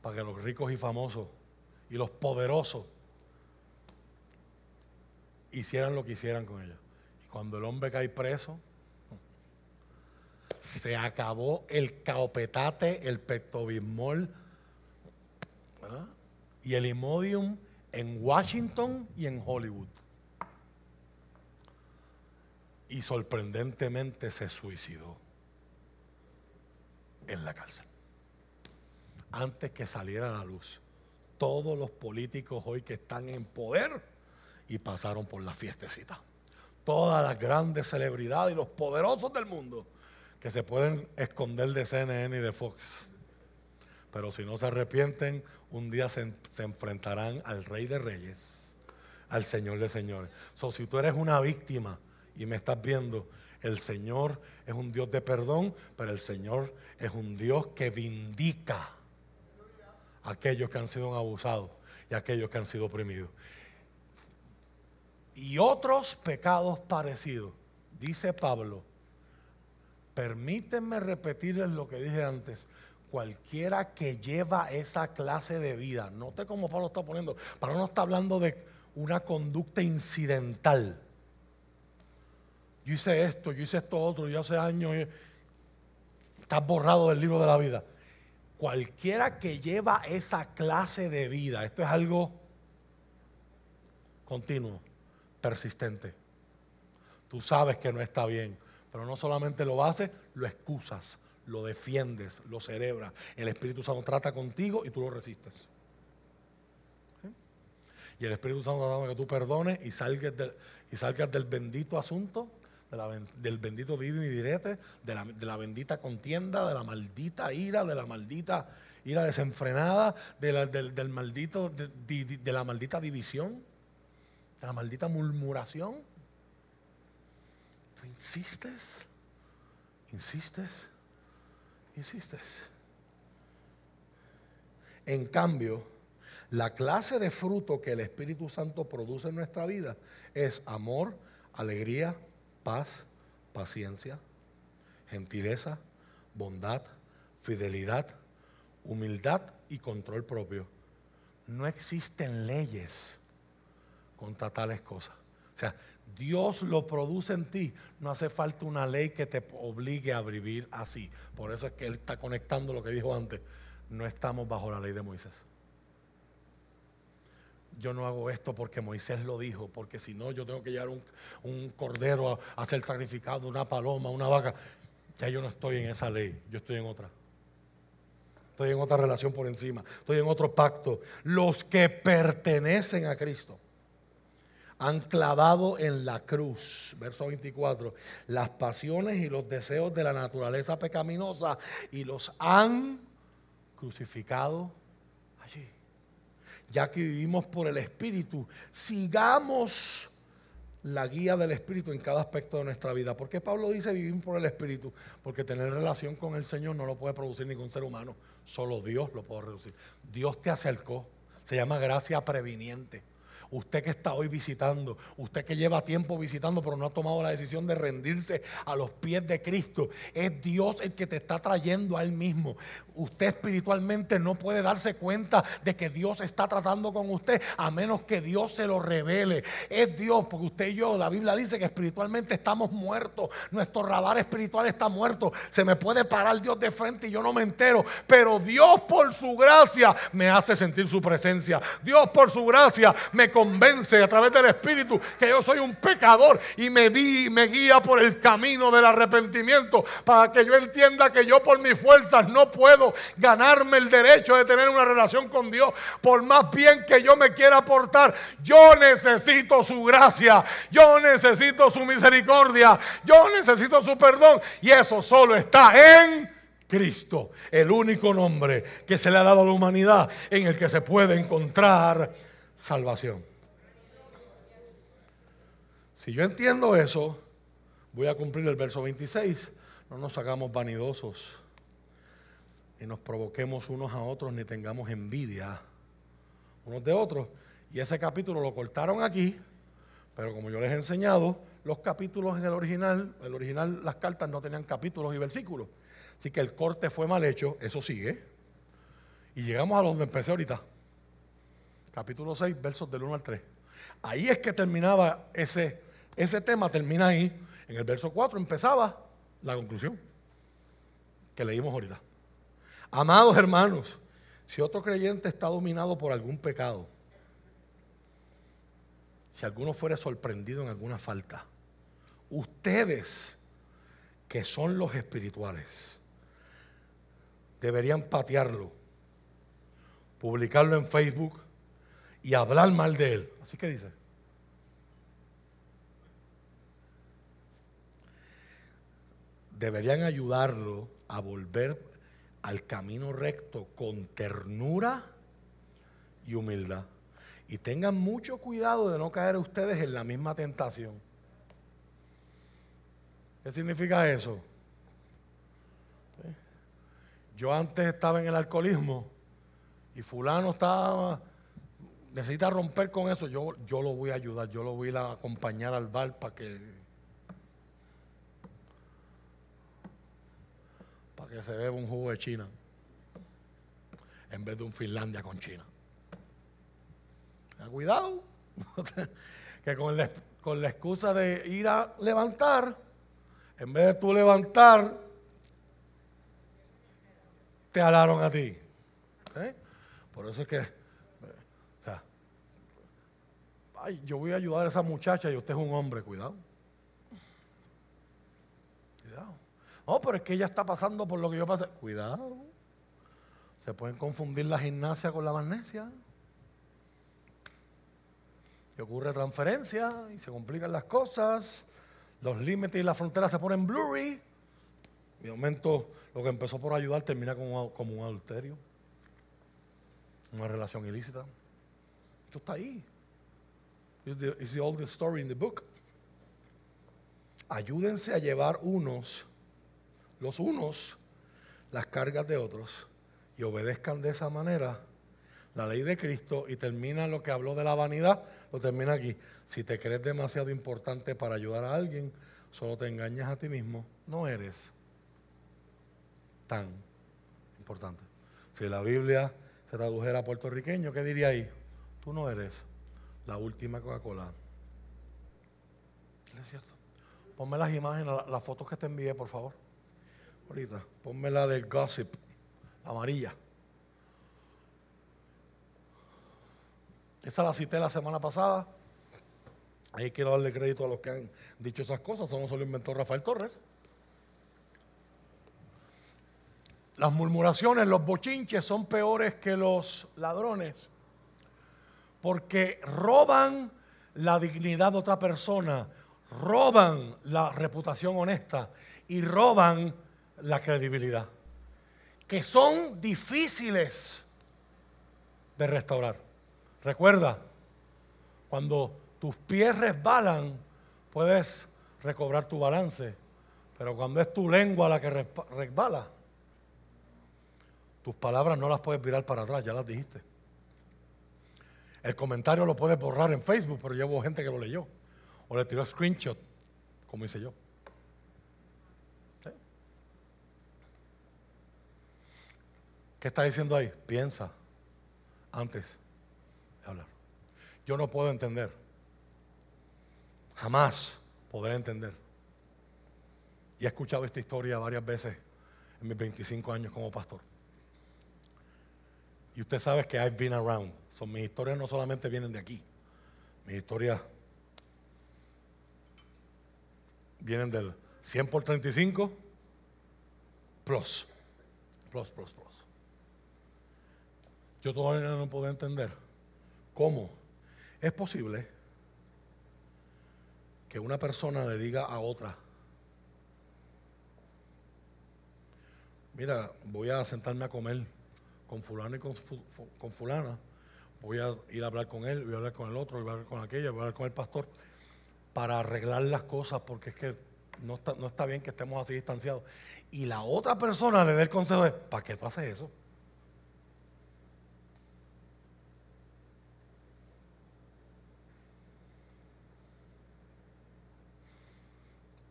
para que los ricos y famosos y los poderosos hicieran lo que hicieran con ella. Y cuando el hombre cae preso, se acabó el caopetate, el pectobismol y el imodium en Washington y en Hollywood. Y sorprendentemente se suicidó en la cárcel. Antes que saliera a la luz. Todos los políticos hoy que están en poder y pasaron por la fiestecita. Todas las grandes celebridades y los poderosos del mundo que se pueden esconder de CNN y de Fox. Pero si no se arrepienten, un día se, enfrentarán al Rey de Reyes, al Señor de Señores. So, si tú eres una víctima y me estás viendo, el Señor es un Dios de perdón, pero el Señor es un Dios que vindica aquellos que han sido abusados y aquellos que han sido oprimidos y otros pecados parecidos. Dice Pablo, permítanme repetirles lo que dije antes. Cualquiera que lleva esa clase de vida, note cómo Pablo está poniendo, Pablo no está hablando de una conducta incidental. Yo hice esto, yo hice esto otro, yo hace años, estás borrado del libro de la vida. Cualquiera que lleva esa clase de vida, esto es algo continuo persistente. Tú sabes que no está bien, pero no solamente lo haces, lo excusas, lo defiendes, lo cerebras. El Espíritu Santo trata contigo y tú lo resistes. Y el Espíritu Santo trata que tú perdones y salgas del bendito asunto, del bendito vivo y direte, de la, bendita contienda, de la maldita ira, de la maldita ira desenfrenada, del, maldito, de la maldita división la maldita murmuración. Tú insistes, insistes, insistes. En cambio, la clase de fruto que el Espíritu Santo produce en nuestra vida es amor, alegría, paz, paciencia, gentileza, bondad, fidelidad, humildad y control propio. No existen leyes contra tales cosas. O sea, Dios lo produce en ti. No hace falta una ley que te obligue a vivir así. Por eso es que Él está conectando lo que dijo antes. No estamos bajo la ley de Moisés. Yo no hago esto porque Moisés lo dijo, porque si no yo tengo que llevar un, cordero a, ser sacrificado, una paloma, una vaca. Ya yo no estoy en esa ley, yo estoy en otra. Estoy en otra relación por encima, estoy en otro pacto. Los que pertenecen a Cristo han clavado en la cruz, verso 24, las pasiones y los deseos de la naturaleza pecaminosa y los han crucificado. Ya que vivimos por el Espíritu, sigamos la guía del Espíritu en cada aspecto de nuestra vida. ¿Por qué Pablo dice vivir por el Espíritu? Porque tener relación con el Señor no lo puede producir ningún ser humano, solo Dios lo puede reducir. Dios te acercó, se llama gracia previniente usted que está hoy visitando, usted que lleva tiempo visitando pero no ha tomado la decisión de rendirse a los pies de Cristo, es Dios el que te está trayendo a Él mismo. Usted espiritualmente no puede darse cuenta de que Dios está tratando con usted a menos que Dios se lo revele. Es Dios, porque usted y yo, la Biblia dice que espiritualmente estamos muertos, nuestro radar espiritual está muerto. Se me puede parar Dios de frente y yo no me entero, pero Dios por su gracia me hace sentir su presencia. Dios por su gracia me convence a través del Espíritu que yo soy un pecador y me, di, me guía por el camino del arrepentimiento para que yo entienda que yo por mis fuerzas no puedo ganarme el derecho de tener una relación con Dios. Por más bien que yo me quiera portar, yo necesito su gracia, yo necesito su misericordia, yo necesito su perdón y eso solo está en Cristo, el único nombre que se le ha dado a la humanidad en el que se puede encontrar salvación. Si yo entiendo eso, voy a cumplir el verso 26. No nos hagamos vanidosos, ni nos provoquemos unos a otros, ni tengamos envidia unos de otros. Y ese capítulo lo cortaron aquí, pero como yo les he enseñado, los capítulos en el original, el original, las cartas no tenían capítulos y versículos. Así que el corte fue mal hecho, eso sigue. Y llegamos a donde empecé ahorita capítulo 6, versos del 1 al 3. Ahí es que terminaba ese, ese tema, termina ahí. En el verso 4 empezaba la conclusión que leímos ahorita. Amados hermanos, si otro creyente está dominado por algún pecado, si alguno fuera sorprendido en alguna falta, ustedes que son los espirituales, deberían patearlo, publicarlo en Facebook, y hablar mal de él. Así que dice. Deberían ayudarlo a volver al camino recto con ternura y humildad. Y tengan mucho cuidado de no caer ustedes en la misma tentación. ¿Qué significa eso? Yo antes estaba en el alcoholismo y fulano estaba necesita romper con eso, yo, yo lo voy a ayudar, yo lo voy a acompañar al bar para que, que se beba un jugo de China en vez de un Finlandia con China. Cuidado, (laughs) que con la, con la excusa de ir a levantar, en vez de tú levantar, te alaron a ti. ¿Eh? Por eso es que yo voy a ayudar a esa muchacha y usted es un hombre. Cuidado. No, pero es que ella está pasando por lo que yo pasé. Cuidado. Se pueden confundir la gimnasia con la magnesia. Y ocurre transferencia y se complican las cosas. Los límites y las fronteras se ponen blurry. Y de momento lo que empezó por ayudar termina como, un adulterio. Una relación ilícita. Esto está ahí. It's the, oldest story in the book. Ayúdense a llevar unos, los unos, las cargas de otros y obedezcan de esa manera la ley de Cristo y termina lo que habló de la vanidad, lo termina aquí. Si te crees demasiado importante para ayudar a alguien, solo te engañas a ti mismo, no eres tan importante. Si la Biblia se tradujera a puertorriqueño, ¿qué diría ahí? Tú no eres la última Coca-Cola. es cierto. Ponme las imágenes, las fotos que te envié, por favor. Ahorita, ponme la del gossip, la amarilla. Esa la cité la semana pasada. Ahí quiero darle crédito a los que han dicho esas cosas. Eso no se lo inventó Rafael Torres. Las murmuraciones, los bochinches son peores que los ladrones porque roban la dignidad de otra persona, roban la reputación honesta y roban la credibilidad, que son difíciles de restaurar. Recuerda, cuando tus pies resbalan, puedes recobrar tu balance, pero cuando es tu lengua la que resbala, tus palabras no las puedes virar para atrás, ya las dijiste. El comentario lo puedes borrar en Facebook, pero llevo gente que lo leyó. O le tiró screenshot, como hice yo. ¿Qué está diciendo ahí? Piensa antes de hablar. Yo no puedo entender. Jamás podré entender. Y he escuchado esta historia varias veces en mis 25 años como pastor. Y usted sabe que I've been around. Son mis historias no solamente vienen de aquí. Mis historias vienen del 100 por 35 plus. Plus, plus, plus. Yo todavía no puedo entender cómo es posible que una persona le diga a otra, mira, voy a sentarme a comer con fulano y con, fulana, voy a ir a hablar con él, voy a hablar con el otro, voy a hablar con aquella, voy a hablar con el pastor, para arreglar las cosas, porque es que no está, no está bien que estemos así distanciados. Y la otra persona le dé el consejo de, ¿para qué tú haces eso?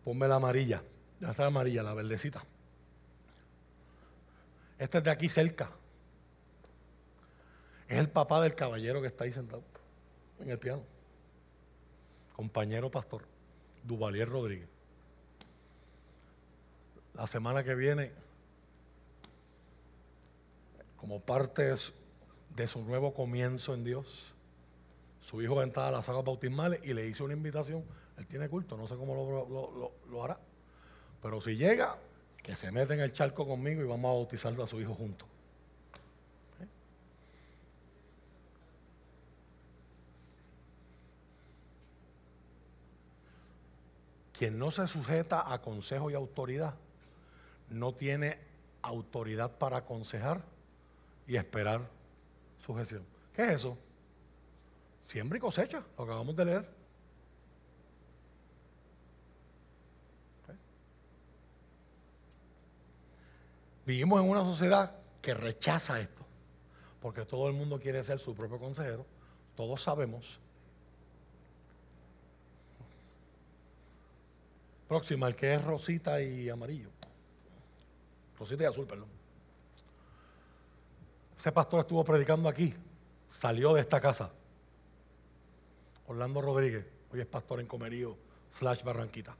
Ponme la amarilla, ya está la amarilla, la verdecita. Esta es de aquí cerca. Es el papá del caballero que está ahí sentado en el piano. Compañero pastor, Duvalier Rodríguez. La semana que viene, como parte de su nuevo comienzo en Dios, su hijo va a entrar a las aguas bautismales y le hizo una invitación. Él tiene culto, no sé cómo lo, lo hará. Pero si llega, que se mete en el charco conmigo y vamos a bautizar a su hijo juntos. Quien no se sujeta a consejo y autoridad no tiene autoridad para aconsejar y esperar sujeción. ¿Qué es eso? Siembra y cosecha, lo acabamos de leer. Vivimos en una sociedad que rechaza esto, porque todo el mundo quiere ser su propio consejero. Todos sabemos Próxima, el que es rosita y amarillo. Rosita y azul, perdón. Ese pastor estuvo predicando aquí, salió de esta casa. Orlando Rodríguez, hoy es pastor en Comerío, slash Barranquita.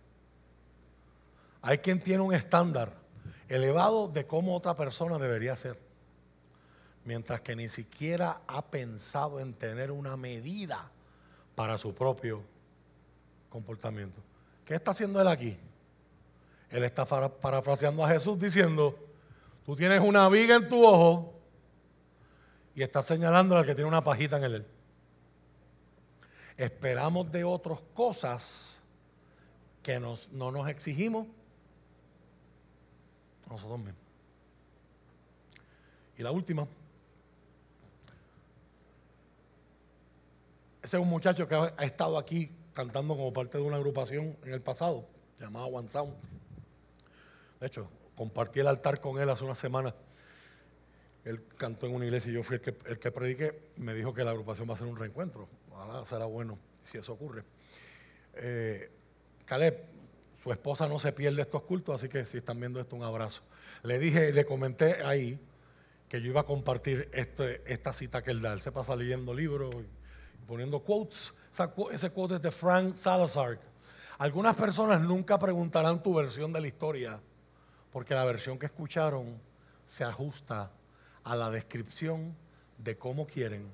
Hay quien tiene un estándar elevado de cómo otra persona debería ser, mientras que ni siquiera ha pensado en tener una medida para su propio comportamiento. ¿Qué está haciendo él aquí? Él está parafraseando a Jesús diciendo, tú tienes una viga en tu ojo y está señalando al que tiene una pajita en él. Esperamos de otras cosas que no nos exigimos nosotros mismos. Y la última. Ese es un muchacho que ha estado aquí cantando como parte de una agrupación en el pasado, llamada One Sound. De hecho, compartí el altar con él hace una semana. Él cantó en una iglesia y yo fui el que, el que prediqué. Me dijo que la agrupación va a ser un reencuentro. Ojalá será bueno si eso ocurre. Eh, Caleb, su esposa no se pierde estos cultos, así que si están viendo esto, un abrazo. Le dije, le comenté ahí que yo iba a compartir este, esta cita que él da. Él se pasa leyendo libros y poniendo quotes ese quote es de Frank Salazar. Algunas personas nunca preguntarán tu versión de la historia, porque la versión que escucharon se ajusta a la descripción de cómo quieren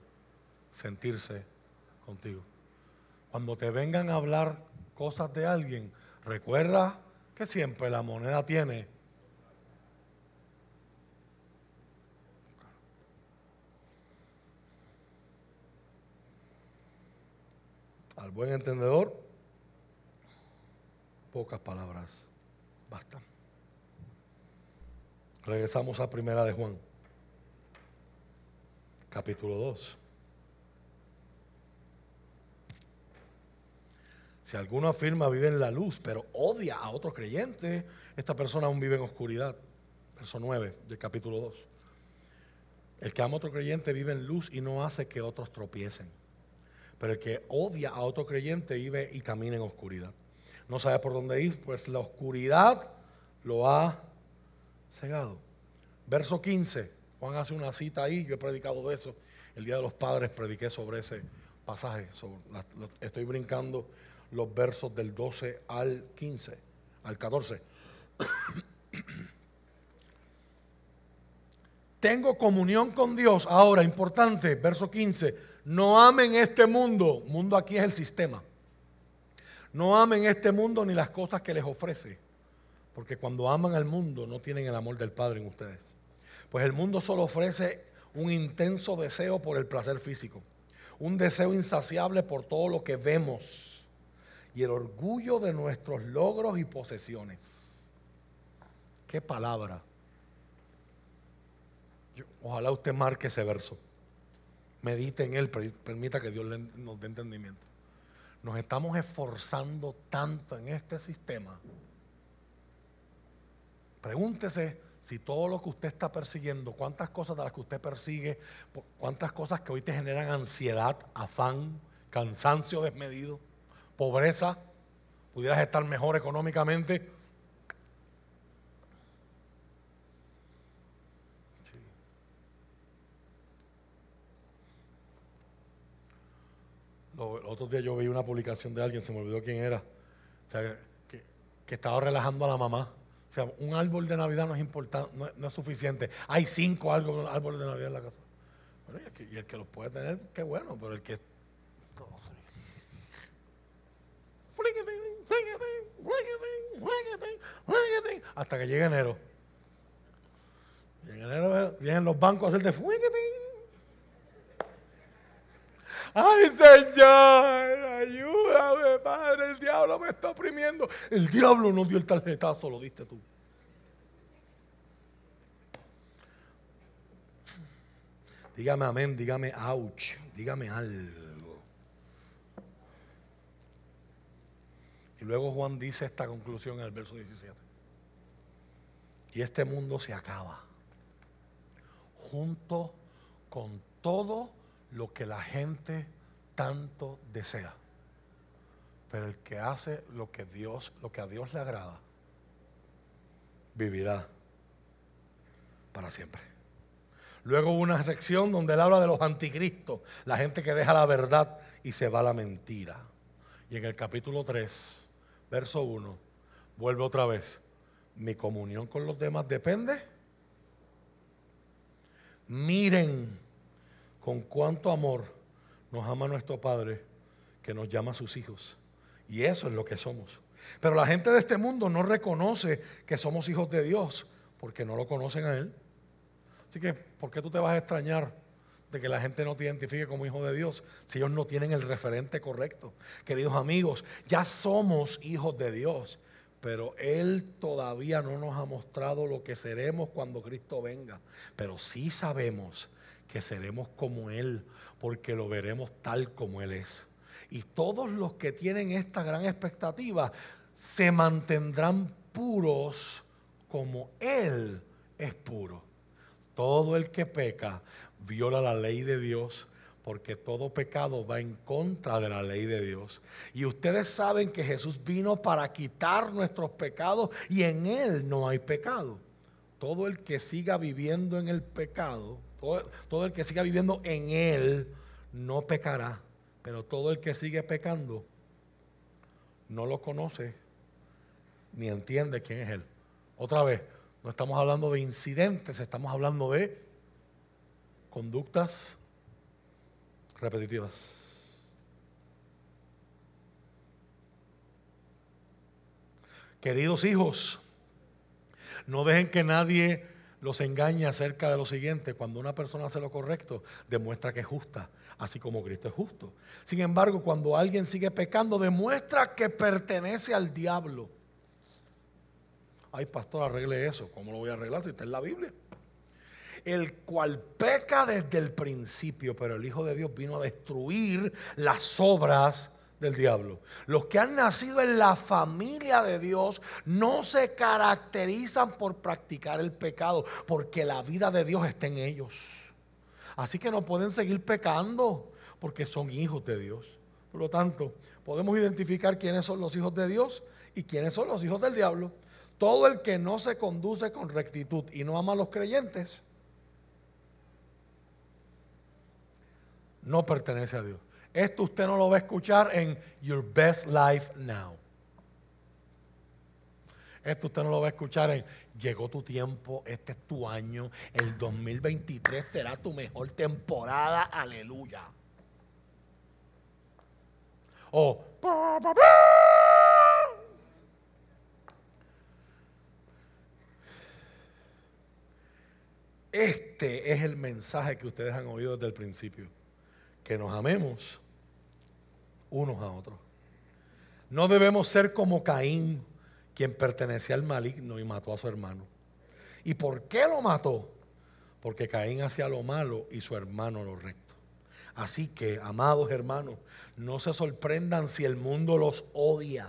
sentirse contigo. Cuando te vengan a hablar cosas de alguien, recuerda que siempre la moneda tiene al buen entendedor, pocas palabras bastan. Regresamos a primera de Juan, capítulo 2. Si alguno afirma vive en la luz, pero odia a otro creyente, esta persona aún vive en oscuridad. Verso 9 del capítulo 2. El que ama a otro creyente vive en luz y no hace que otros tropiecen. Pero el que odia a otro creyente vive y camina en oscuridad. No sabe por dónde ir, pues la oscuridad lo ha cegado. Verso 15. Juan hace una cita ahí, yo he predicado de eso. El Día de los Padres prediqué sobre ese pasaje. estoy brincando los versos del 12 al 15, al 14. Tengo comunión con Dios. Ahora, importante, verso 15 no amen este mundo. Mundo aquí es el sistema. No amen este mundo ni las cosas que les ofrece. Porque cuando aman al mundo no tienen el amor del Padre en ustedes. Pues el mundo solo ofrece un intenso deseo por el placer físico. Un deseo insaciable por todo lo que vemos. Y el orgullo de nuestros logros y posesiones. Qué palabra. ojalá usted marque ese verso medite en Él, permita que Dios nos dé entendimiento. Nos estamos esforzando tanto en este sistema. Pregúntese si todo lo que usted está persiguiendo, cuántas cosas de las que usted persigue, cuántas cosas que hoy te generan ansiedad, afán, cansancio desmedido, pobreza, pudieras estar mejor económicamente, Los otros días yo vi una publicación de alguien, se me olvidó quién era, que, estaba relajando a la mamá. O sea, un árbol de Navidad no es importante, no, es suficiente. Hay cinco árboles de Navidad en la casa. y, el que, los puede tener, qué bueno, pero el que. Hasta que llegue enero. Y en enero vienen los bancos a hacer de Ay, Señor, ayúdame, Padre, el diablo me está oprimiendo. El diablo no dio el tarjetazo, lo diste tú. Dígame amén, dígame ouch, dígame algo. Y luego Juan dice esta conclusión en el verso 17. Y este mundo se acaba junto con todo lo que la gente tanto desea. Pero el que hace lo que Dios, lo que a Dios le agrada, vivirá para siempre. Luego una sección donde él habla de los anticristos, la gente que deja la verdad y se va a la mentira. Y en el capítulo 3, verso 1, vuelve otra vez. Mi comunión con los demás depende. Miren con cuánto amor nos ama nuestro Padre que nos llama a sus hijos. Y eso es lo que somos. Pero la gente de este mundo no reconoce que somos hijos de Dios porque no lo conocen a Él. Así que, ¿por qué tú te vas a extrañar de que la gente no te identifique como hijo de Dios si ellos no tienen el referente correcto? Queridos amigos, ya somos hijos de Dios, pero Él todavía no nos ha mostrado lo que seremos cuando Cristo venga. Pero sí sabemos que seremos como Él, porque lo veremos tal como Él es. Y todos los que tienen esta gran expectativa se mantendrán puros como Él es puro. Todo el que peca viola la ley de Dios porque todo pecado va en contra de la ley de Dios. Y ustedes saben que Jesús vino para quitar nuestros pecados y en Él no hay pecado. Todo el que siga viviendo en el pecado todo, el que siga viviendo en Él no pecará, pero todo el que sigue pecando no lo conoce ni entiende quién es Él. Otra vez, no estamos hablando de incidentes, estamos hablando de conductas repetitivas. Queridos hijos, no dejen que nadie los engañe acerca de lo siguiente. Cuando una persona hace lo correcto, demuestra que es justa, así como Cristo es justo. Sin embargo, cuando alguien sigue pecando, demuestra que pertenece al diablo. Ay, pastor, arregle eso. ¿Cómo lo voy a arreglar si está en la Biblia? El cual peca desde el principio, pero el Hijo de Dios vino a destruir las obras del diablo. Los que han nacido en la familia de Dios no se caracterizan por practicar el pecado, porque la vida de Dios está en ellos. Así que no pueden seguir pecando, porque son hijos de Dios. Por lo tanto, podemos identificar quiénes son los hijos de Dios y quiénes son los hijos del diablo. Todo el que no se conduce con rectitud y no ama a los creyentes, no pertenece a Dios. Esto usted no lo va a escuchar en Your Best Life Now. Esto usted no lo va a escuchar en Llegó tu tiempo, este es tu año, el 2023 será tu mejor temporada, aleluya. O Este es el mensaje que ustedes han oído desde el principio. Que nos amemos unos a otros. No debemos ser como Caín, quien pertenecía al maligno y mató a su hermano. ¿Y por qué lo mató? Porque Caín hacía lo malo y su hermano lo recto. Así que, amados hermanos, no se sorprendan si el mundo los odia.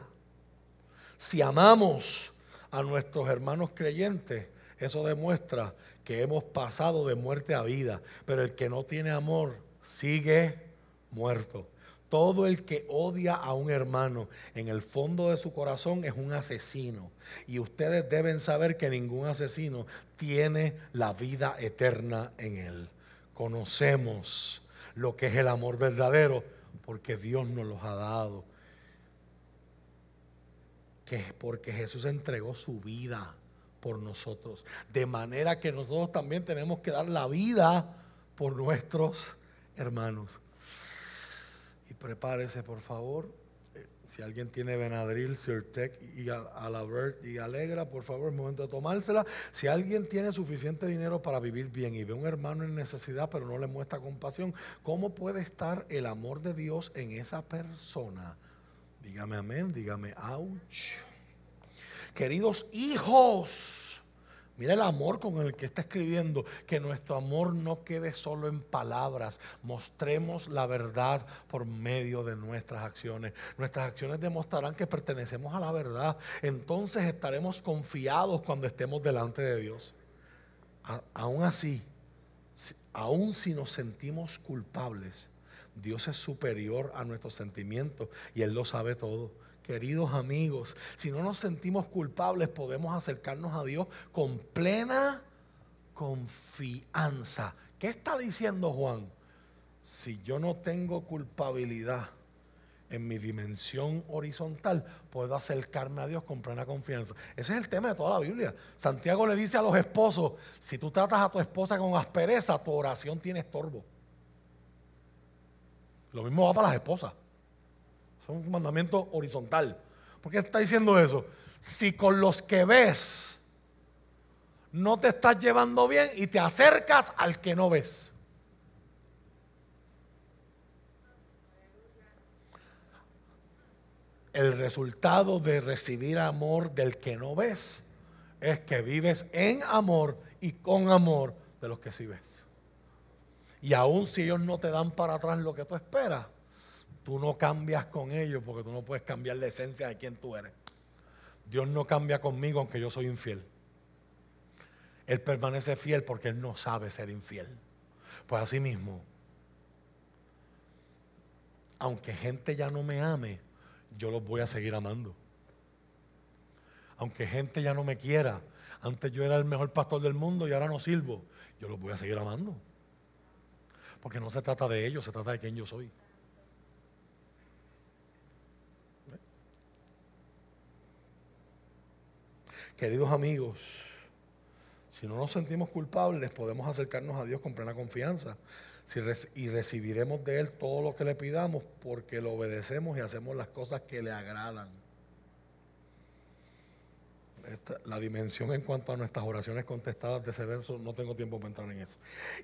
Si amamos a nuestros hermanos creyentes, eso demuestra que hemos pasado de muerte a vida. Pero el que no tiene amor sigue muerto. Todo el que odia a un hermano en el fondo de su corazón es un asesino. Y ustedes deben saber que ningún asesino tiene la vida eterna en él. Conocemos lo que es el amor verdadero porque Dios nos los ha dado. Que es porque Jesús entregó su vida por nosotros. De manera que nosotros también tenemos que dar la vida por nuestros hermanos prepárese por favor. Eh, si alguien tiene Benadryl, Sirtec y Alabert y Alegra, por favor, es momento de tomársela. Si alguien tiene suficiente dinero para vivir bien y ve a un hermano en necesidad, pero no le muestra compasión, ¿cómo puede estar el amor de Dios en esa persona? Dígame amén, dígame ouch. Queridos hijos, Mira el amor con el que está escribiendo, que nuestro amor no quede solo en palabras, mostremos la verdad por medio de nuestras acciones. Nuestras acciones demostrarán que pertenecemos a la verdad, entonces estaremos confiados cuando estemos delante de Dios. aún así, aún si nos sentimos culpables, Dios es superior a nuestros sentimientos y Él lo sabe todo. Queridos amigos, si no nos sentimos culpables, podemos acercarnos a Dios con plena confianza. ¿Qué está diciendo Juan? Si yo no tengo culpabilidad en mi dimensión horizontal, puedo acercarme a Dios con plena confianza. Ese es el tema de toda la Biblia. Santiago le dice a los esposos, si tú tratas a tu esposa con aspereza, tu oración tiene estorbo. Lo mismo va para las esposas. Es un mandamiento horizontal. ¿Por qué está diciendo eso? Si con los que ves no te estás llevando bien y te acercas al que no ves. El resultado de recibir amor del que no ves es que vives en amor y con amor de los que sí ves. Y aun si ellos no te dan para atrás lo que tú esperas, Tú no cambias con ellos porque tú no puedes cambiar la esencia de quien tú eres. Dios no cambia conmigo aunque yo soy infiel. Él permanece fiel porque Él no sabe ser infiel. Pues así mismo, aunque gente ya no me ame, yo los voy a seguir amando. Aunque gente ya no me quiera, antes yo era el mejor pastor del mundo y ahora no sirvo, yo los voy a seguir amando. Porque no se trata de ellos, se trata de quién yo soy. Queridos amigos, si no nos sentimos culpables, podemos acercarnos a Dios con plena confianza y recibiremos de Él todo lo que le pidamos porque lo obedecemos y hacemos las cosas que le agradan. la dimensión en cuanto a nuestras oraciones contestadas de ese verso, no tengo tiempo para entrar en eso.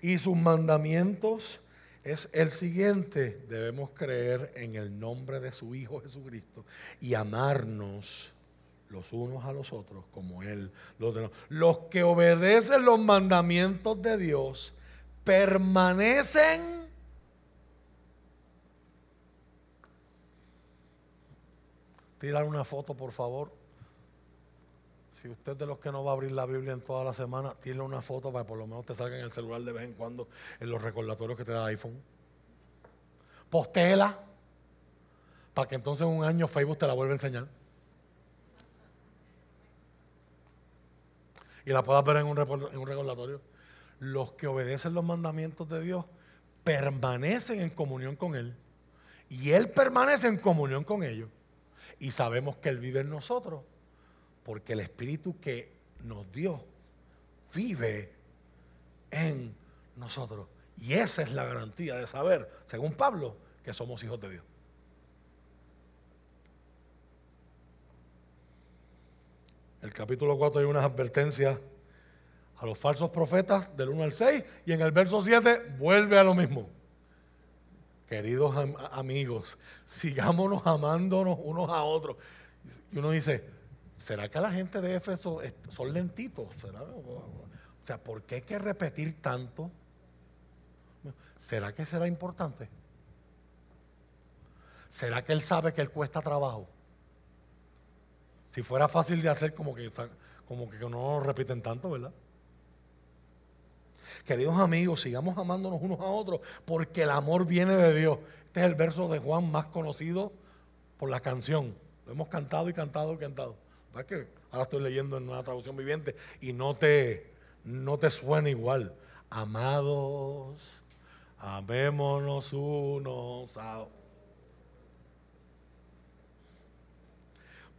Y sus mandamientos es el siguiente, debemos creer en el nombre de su Hijo Jesucristo y amarnos los unos a los otros como Él los de Los que obedecen los mandamientos de Dios permanecen Tirar una foto, por favor. Si usted de los que no va a abrir la Biblia en toda la semana, tire una foto para que por lo menos te salga en el celular de vez en cuando en los recordatorios que te da iPhone. Postela, para que entonces en un año Facebook te la vuelva a enseñar. Y la puedas ver en un, en un recordatorio. Los que obedecen los mandamientos de Dios permanecen en comunión con Él. Y Él permanece en comunión con ellos. Y sabemos que Él vive en nosotros. Porque el Espíritu que nos dio vive en nosotros. Y esa es la garantía de saber, según Pablo, que somos hijos de Dios. El capítulo 4 hay unas advertencias a los falsos profetas del 1 al 6 y en el verso 7 vuelve a lo mismo. Queridos amigos, sigámonos amándonos unos a otros. Y uno dice, ¿será que la gente de Éfeso son lentitos? O sea, ¿por qué hay que repetir tanto? ¿Será que será importante? ¿Será que él sabe que él cuesta trabajo? Si fuera fácil de hacer, como que, como que no repiten tanto, ¿verdad? Queridos amigos, sigamos amándonos unos a otros porque el amor viene de Dios. Este es el verso de Juan más conocido por la canción. Lo hemos cantado y cantado y cantado. que ahora estoy leyendo en una traducción viviente y no te, no te suena igual. Amados, amémonos unos a otros.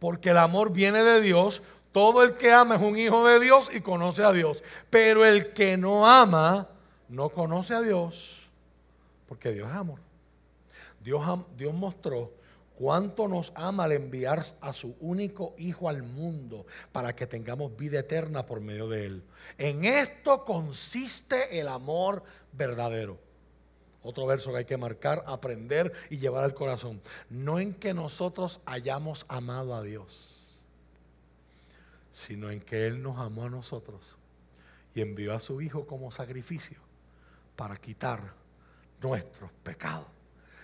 Porque el amor viene de Dios. Todo el que ama es un hijo de Dios y conoce a Dios. Pero el que no ama no conoce a Dios, porque Dios es amor. Dios, Dios mostró cuánto nos ama al enviar a su único Hijo al mundo para que tengamos vida eterna por medio de Él. En esto consiste el amor verdadero. Otro verso que hay que marcar, aprender y llevar al corazón. No en que nosotros hayamos amado a Dios, sino en que Él nos amó a nosotros y envió a su Hijo como sacrificio para quitar nuestros pecados.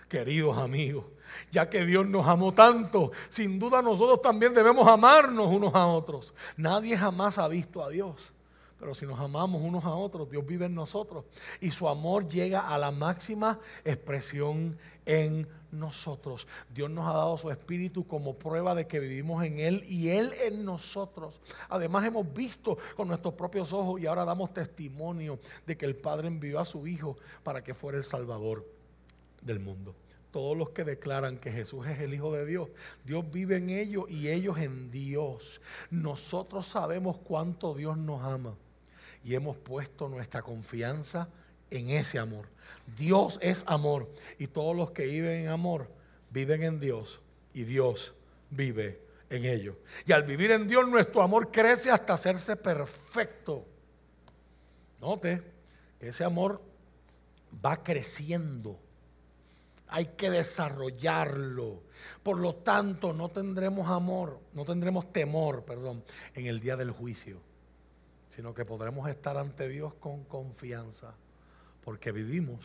Queridos amigos, ya que Dios nos amó tanto, sin duda nosotros también debemos amarnos unos a otros. Nadie jamás ha visto a Dios. Pero si nos amamos unos a otros, Dios vive en nosotros. Y su amor llega a la máxima expresión en nosotros. Dios nos ha dado su espíritu como prueba de que vivimos en Él y Él en nosotros. Además hemos visto con nuestros propios ojos y ahora damos testimonio de que el Padre envió a su Hijo para que fuera el Salvador del mundo todos los que declaran que Jesús es el Hijo de Dios, Dios vive en ellos y ellos en Dios. Nosotros sabemos cuánto Dios nos ama y hemos puesto nuestra confianza en ese amor. Dios es amor y todos los que viven en amor viven en Dios y Dios vive en ellos. Y al vivir en Dios nuestro amor crece hasta hacerse perfecto. Note que ese amor va creciendo. Hay que desarrollarlo. Por lo tanto, no tendremos amor, no tendremos temor, perdón, en el día del juicio sino que podremos estar ante Dios con confianza, porque vivimos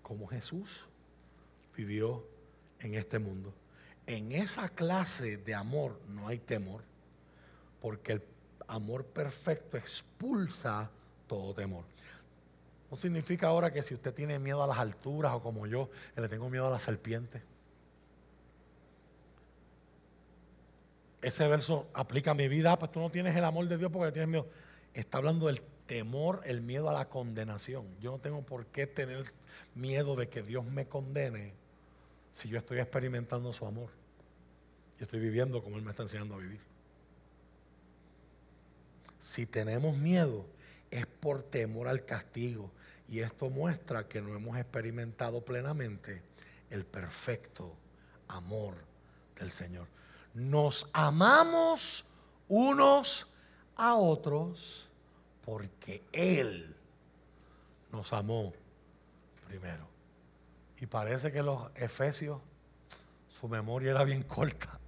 como Jesús vivió en este mundo. En esa clase de amor no hay temor, porque el amor perfecto expulsa todo temor. No significa ahora que si usted tiene miedo a las alturas o como yo, le tengo miedo a la serpiente. Ese verso aplica a mi vida, pues tú no tienes el amor de Dios porque tienes miedo. Está hablando del temor, el miedo a la condenación. Yo no tengo por qué tener miedo de que Dios me condene si yo estoy experimentando su amor y estoy viviendo como Él me está enseñando a vivir. Si tenemos miedo, es por temor al castigo. Y esto muestra que no hemos experimentado plenamente el perfecto amor del Señor. Nos amamos unos a otros porque Él nos amó primero. Y parece que los efesios, su memoria era bien corta.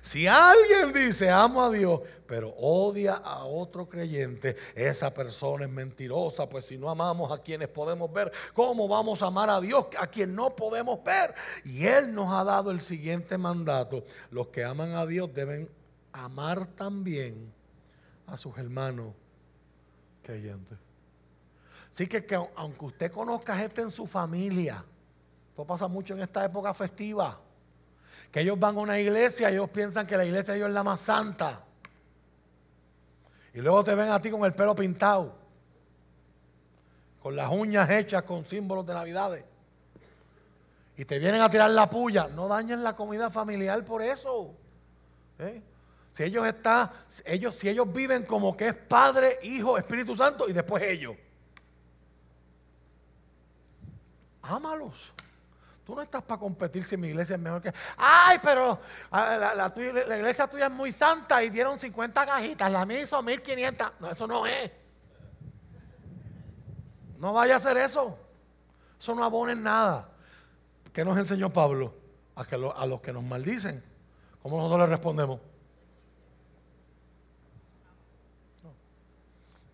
Si alguien dice amo a Dios, pero odia a otro creyente, esa persona es mentirosa, pues si no amamos a quienes podemos ver, ¿cómo vamos a amar a Dios a quien no podemos ver? Y Él nos ha dado el siguiente mandato. Los que aman a Dios deben amar también a sus hermanos creyentes. Así que, que aunque usted conozca gente en su familia, esto pasa mucho en esta época festiva que ellos van a una iglesia y ellos piensan que la iglesia de Dios es la más santa. Y luego te ven a ti con el pelo pintado, con las uñas hechas con símbolos de Navidades. Y te vienen a tirar la puya. No dañen la comida familiar por eso. ¿eh? Si ellos están, ellos, si ellos viven como que es Padre, Hijo, Espíritu Santo y después ellos. Ámalos. Tú no estás para competir si mi iglesia es mejor que... Ay, pero ah, la, iglesia tuya es muy santa y dieron 50 cajitas, la mía hizo 1500. No, eso no es. No vaya a hacer eso. Eso no abona en nada. ¿Qué nos enseñó Pablo? A, que a los que nos maldicen. ¿Cómo nosotros le respondemos?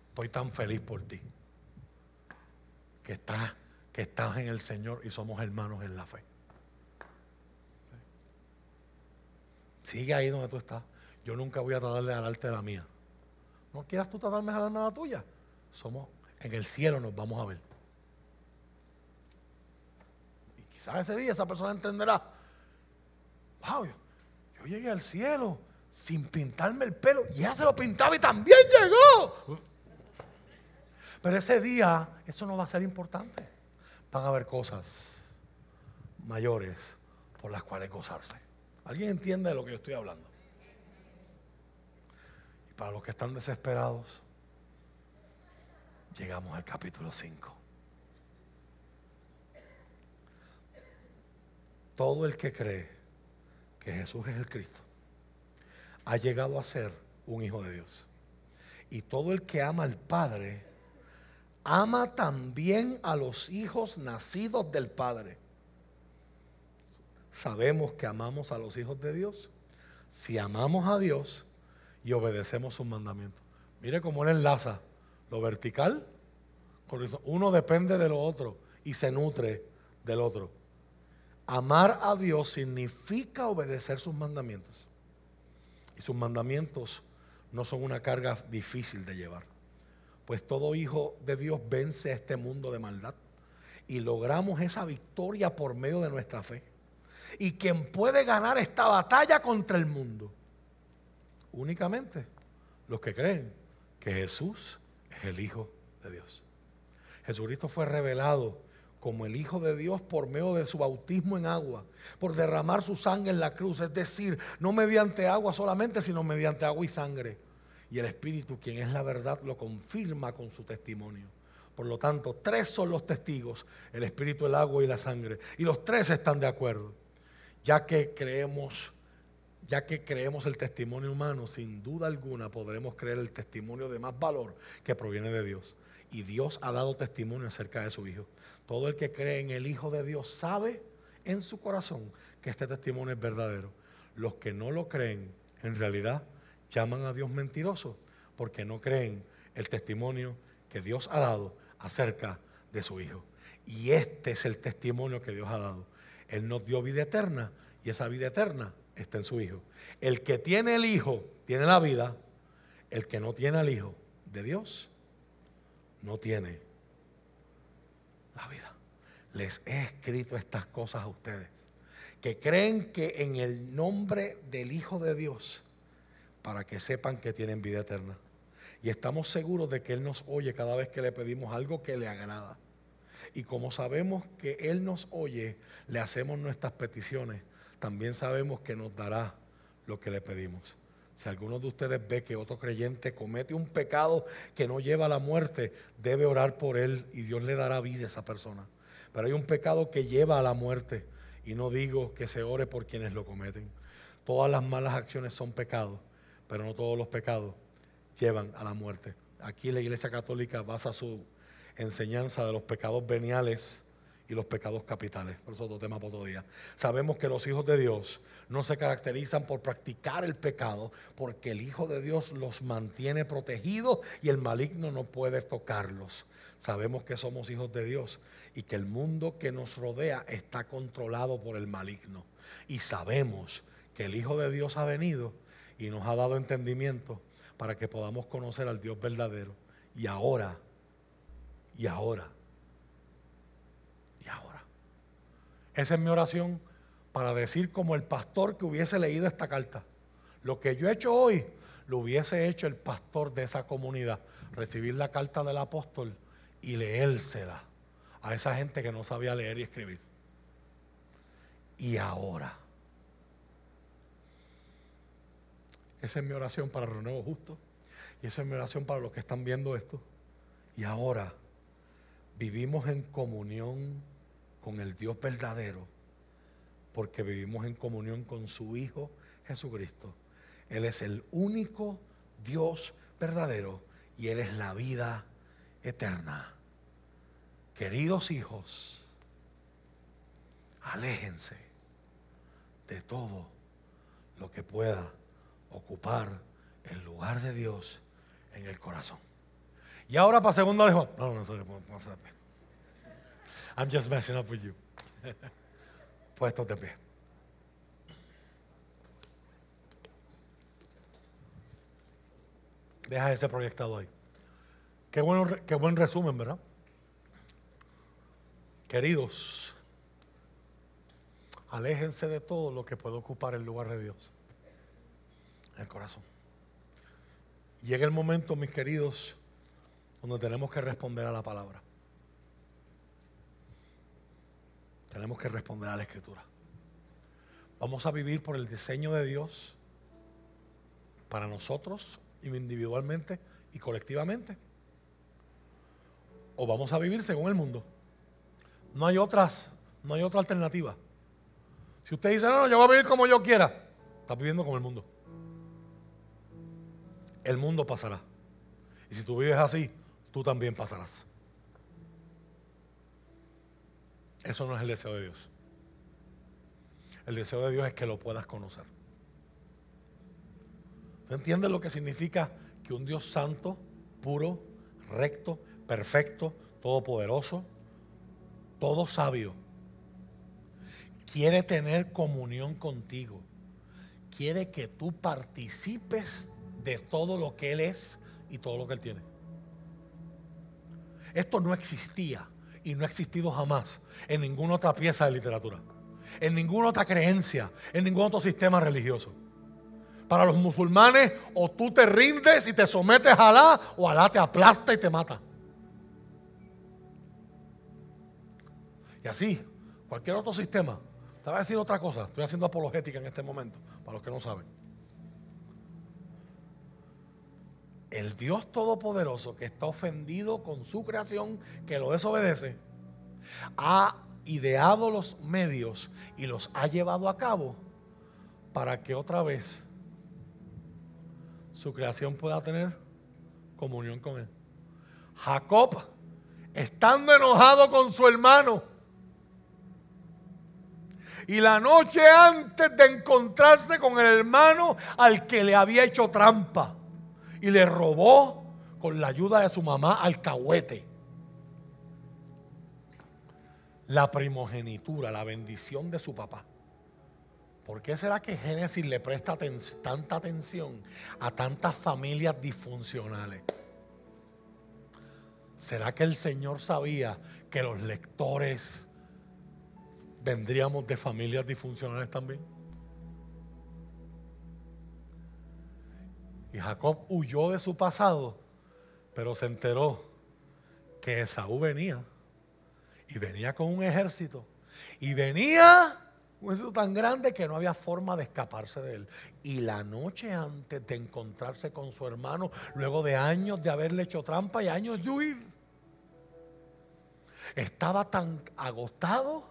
Estoy tan feliz por ti. Que estás que estás en el Señor y somos hermanos en la fe. Sigue ahí donde tú estás. Yo nunca voy a tratar de ganarte la mía. ¿No quieras tú tratarme de la tuya? Somos en el cielo, nos vamos a ver. Y quizás ese día esa persona entenderá. Wow, yo, llegué al cielo sin pintarme el pelo. Ya se lo pintaba y también llegó. Pero ese día, eso no va a ser importante van a haber cosas mayores por las cuales gozarse. ¿Alguien entiende de lo que yo estoy hablando? Y para los que están desesperados, llegamos al capítulo 5. Todo el que cree que Jesús es el Cristo ha llegado a ser un hijo de Dios. Y todo el que ama al Padre ama también a los hijos nacidos del Padre. Sabemos que amamos a los hijos de Dios si amamos a Dios y obedecemos sus mandamientos. Mire cómo él enlaza lo vertical. Uno depende de lo otro y se nutre del otro. Amar a Dios significa obedecer sus mandamientos. Y sus mandamientos no son una carga difícil de llevar pues todo hijo de Dios vence este mundo de maldad y logramos esa victoria por medio de nuestra fe. Y quien puede ganar esta batalla contra el mundo, únicamente los que creen que Jesús es el Hijo de Dios. Jesucristo fue revelado como el Hijo de Dios por medio de su bautismo en agua, por derramar su sangre en la cruz, es decir, no mediante agua solamente, sino mediante agua y sangre y el Espíritu, quien es la verdad, lo confirma con su testimonio. Por lo tanto, tres son los testigos, el Espíritu, el agua y la sangre. Y los tres están de acuerdo. Ya que creemos, ya que creemos el testimonio humano, sin duda alguna podremos creer el testimonio de más valor que proviene de Dios. Y Dios ha dado testimonio acerca de su Hijo. Todo el que cree en el Hijo de Dios sabe en su corazón que este testimonio es verdadero. Los que no lo creen, en realidad, llaman a Dios mentiroso porque no creen el testimonio que Dios ha dado acerca de su Hijo. Y este es el testimonio que Dios ha dado. Él nos dio vida eterna y esa vida eterna está en su Hijo. El que tiene el Hijo tiene la vida. El que no tiene al Hijo de Dios no tiene la vida. Les he escrito estas cosas a ustedes que creen que en el nombre del Hijo de Dios para que sepan que tienen vida eterna. Y estamos seguros de que Él nos oye cada vez que le pedimos algo que le agrada. Y como sabemos que Él nos oye, le hacemos nuestras peticiones, también sabemos que nos dará lo que le pedimos. Si alguno de ustedes ve que otro creyente comete un pecado que no lleva a la muerte, debe orar por él y Dios le dará vida a esa persona. Pero hay un pecado que lleva a la muerte y no digo que se ore por quienes lo cometen. Todas las malas acciones son pecados, pero no todos los pecados llevan a la muerte. Aquí la Iglesia Católica basa su enseñanza de los pecados veniales y los pecados capitales. Por eso otro tema para otro día. Sabemos que los hijos de Dios no se caracterizan por practicar el pecado, porque el Hijo de Dios los mantiene protegidos y el maligno no puede tocarlos. Sabemos que somos hijos de Dios y que el mundo que nos rodea está controlado por el maligno. Y sabemos que el Hijo de Dios ha venido y nos ha dado entendimiento para que podamos conocer al Dios verdadero. Y ahora, y ahora, y ahora. Esa es mi oración para decir como el pastor que hubiese leído esta carta. Lo que yo he hecho hoy, lo hubiese hecho el pastor de esa comunidad. Recibir la carta del apóstol y leérsela a esa gente que no sabía leer y escribir. Y ahora. Esa es mi oración para el renuevo justo. Y esa es mi oración para los que están viendo esto. Y ahora vivimos en comunión con el Dios verdadero porque vivimos en comunión con su Hijo Jesucristo. Él es el único Dios verdadero y Él es la vida eterna. Queridos hijos, aléjense de todo lo que pueda ocupar el lugar de Dios en el corazón. Y ahora para segundo de No, no, no, no, I'm just messing up with you. (laughs) Puestos de pie. Deja ese proyectado ahí. Qué, bueno, qué buen resumen, ¿verdad? Queridos, aléjense de todo lo que puede ocupar el lugar de Dios, el corazón. Llega el momento, mis queridos, donde tenemos que responder a la palabra. Tenemos que responder a la escritura. Vamos a vivir por el diseño de Dios para nosotros individualmente y colectivamente o vamos a vivir según el mundo. No hay otras, no hay otra alternativa. Si usted dice, no, no, yo voy a vivir como yo quiera, está viviendo como el mundo. El mundo pasará. Y si tú vives así, tú también pasarás. Eso no es el deseo de Dios. El deseo de Dios es que lo puedas conocer. ¿Tú entiendes lo que significa que un Dios santo, puro, recto, perfecto, todopoderoso, todo sabio. Quiere tener comunión contigo. Quiere que tú participes de todo lo que Él es y todo lo que Él tiene. Esto no existía y no ha existido jamás en ninguna otra pieza de literatura, en ninguna otra creencia, en ningún otro sistema religioso. Para los musulmanes, o tú te rindes y te sometes a Alá, o Alá te aplasta y te mata. Y así, cualquier otro sistema. Te voy a decir otra cosa. Estoy haciendo apologética en este momento, para los que no saben. El Dios Todopoderoso que está ofendido con su creación, que lo desobedece, ha ideado los medios y los ha llevado a cabo para que otra vez su creación pueda tener comunión con él. Jacob, estando enojado con su hermano, y la noche antes de encontrarse con el hermano al que le había hecho trampa y le robó con la ayuda de su mamá alcahuete. La primogenitura, la bendición de su papá. ¿Por qué será que Génesis le presta tanta atención a tantas familias disfuncionales? ¿Será que el Señor sabía que los lectores vendríamos de familias disfuncionales también. Y Jacob huyó de su pasado, pero se enteró que Esaú venía y venía con un ejército y venía Un ejército tan grande que no había forma de escaparse de él. Y la noche antes de encontrarse con su hermano, luego de años de haberle hecho trampa y años de huir, estaba tan agotado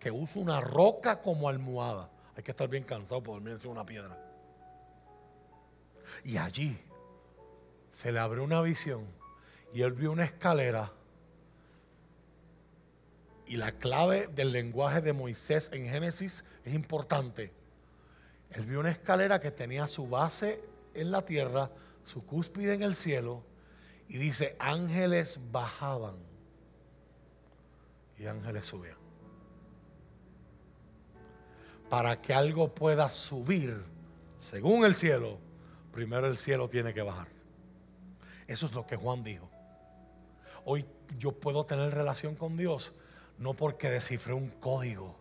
que usa una roca como almohada. Hay que estar bien cansado por dormir encima una piedra. Y allí se le abrió una visión y él vio una escalera y la clave del lenguaje de Moisés en Génesis es importante. Él vio una escalera que tenía su base en la tierra, su cúspide en el cielo, y dice, ángeles bajaban y ángeles subían. Para que algo pueda subir, según el cielo, primero el cielo tiene que bajar. Eso es lo que Juan dijo. Hoy yo puedo tener relación con Dios no porque descifré un código,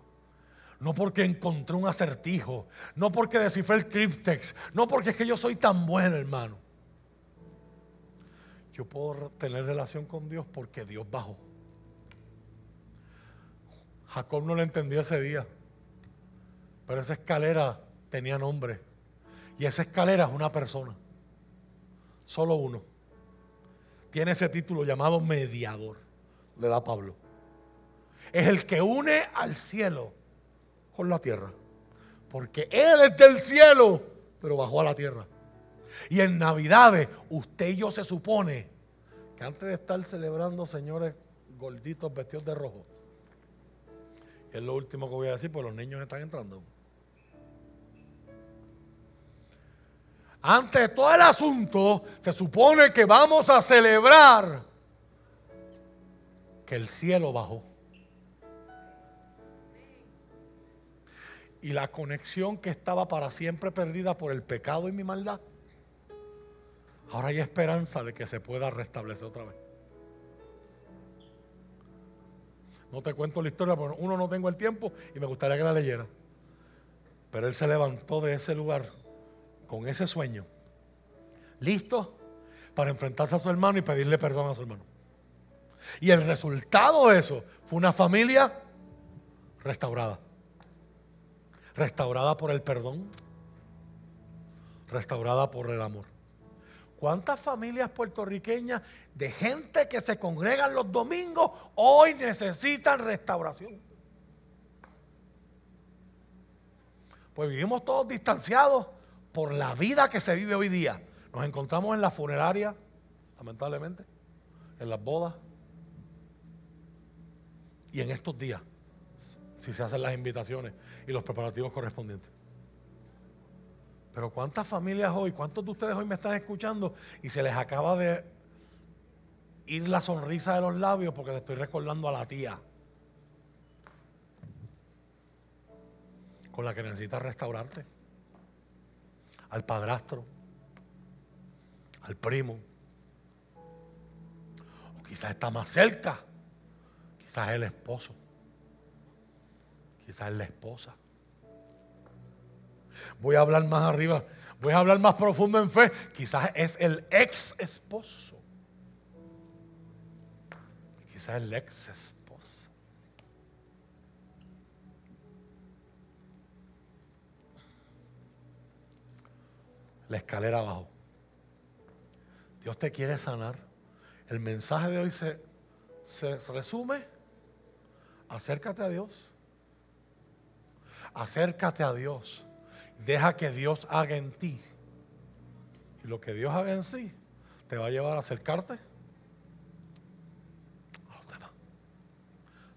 no porque encontré un acertijo, no porque descifré el cryptex, no porque es que yo soy tan bueno, hermano. Yo puedo tener relación con Dios porque Dios bajó. Jacob no lo entendió ese día, pero esa escalera tenía nombre. Y esa escalera es una persona, solo uno. Tiene ese título llamado mediador, le da Pablo es el que une al cielo con la tierra. Porque Él es del cielo, pero bajó a la tierra. Y en Navidades, usted y yo se supone que antes de estar celebrando, señores gorditos vestidos de rojo, es lo último que voy a decir, porque los niños están entrando. Antes de todo el asunto, se supone que vamos a celebrar que el cielo bajó. y la conexión que estaba para siempre perdida por el pecado y mi maldad, ahora hay esperanza de que se pueda restablecer otra vez. No te cuento la historia porque uno no tengo el tiempo y me gustaría que la leyera. Pero él se levantó de ese lugar con ese sueño, listo para enfrentarse a su hermano y pedirle perdón a su hermano. Y el resultado de eso fue una familia restaurada restaurada por el perdón, restaurada por el amor. ¿Cuántas familias puertorriqueñas de gente que se congregan los domingos hoy necesitan restauración? Pues vivimos todos distanciados por la vida que se vive hoy día. Nos encontramos en la funeraria, lamentablemente, en las bodas y en estos días si se hacen las invitaciones y los preparativos correspondientes. Pero ¿cuántas familias hoy, cuántos de ustedes hoy me están escuchando y se les acaba de ir la sonrisa de los labios porque le estoy recordando a la tía con la que necesitas restaurarte? Al padrastro, al primo, o quizás está más cerca, quizás el esposo. Quizás es la esposa. Voy a hablar más arriba, voy a hablar más profundo en fe. Quizás es el ex esposo. Quizás el ex esposa. La escalera abajo. Dios te quiere sanar. El mensaje de hoy se, se resume. Acércate a Dios acércate a Dios. Deja que Dios haga en ti. Y lo que Dios haga en sí te va a llevar a acercarte.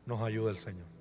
Nos ayuda el Señor.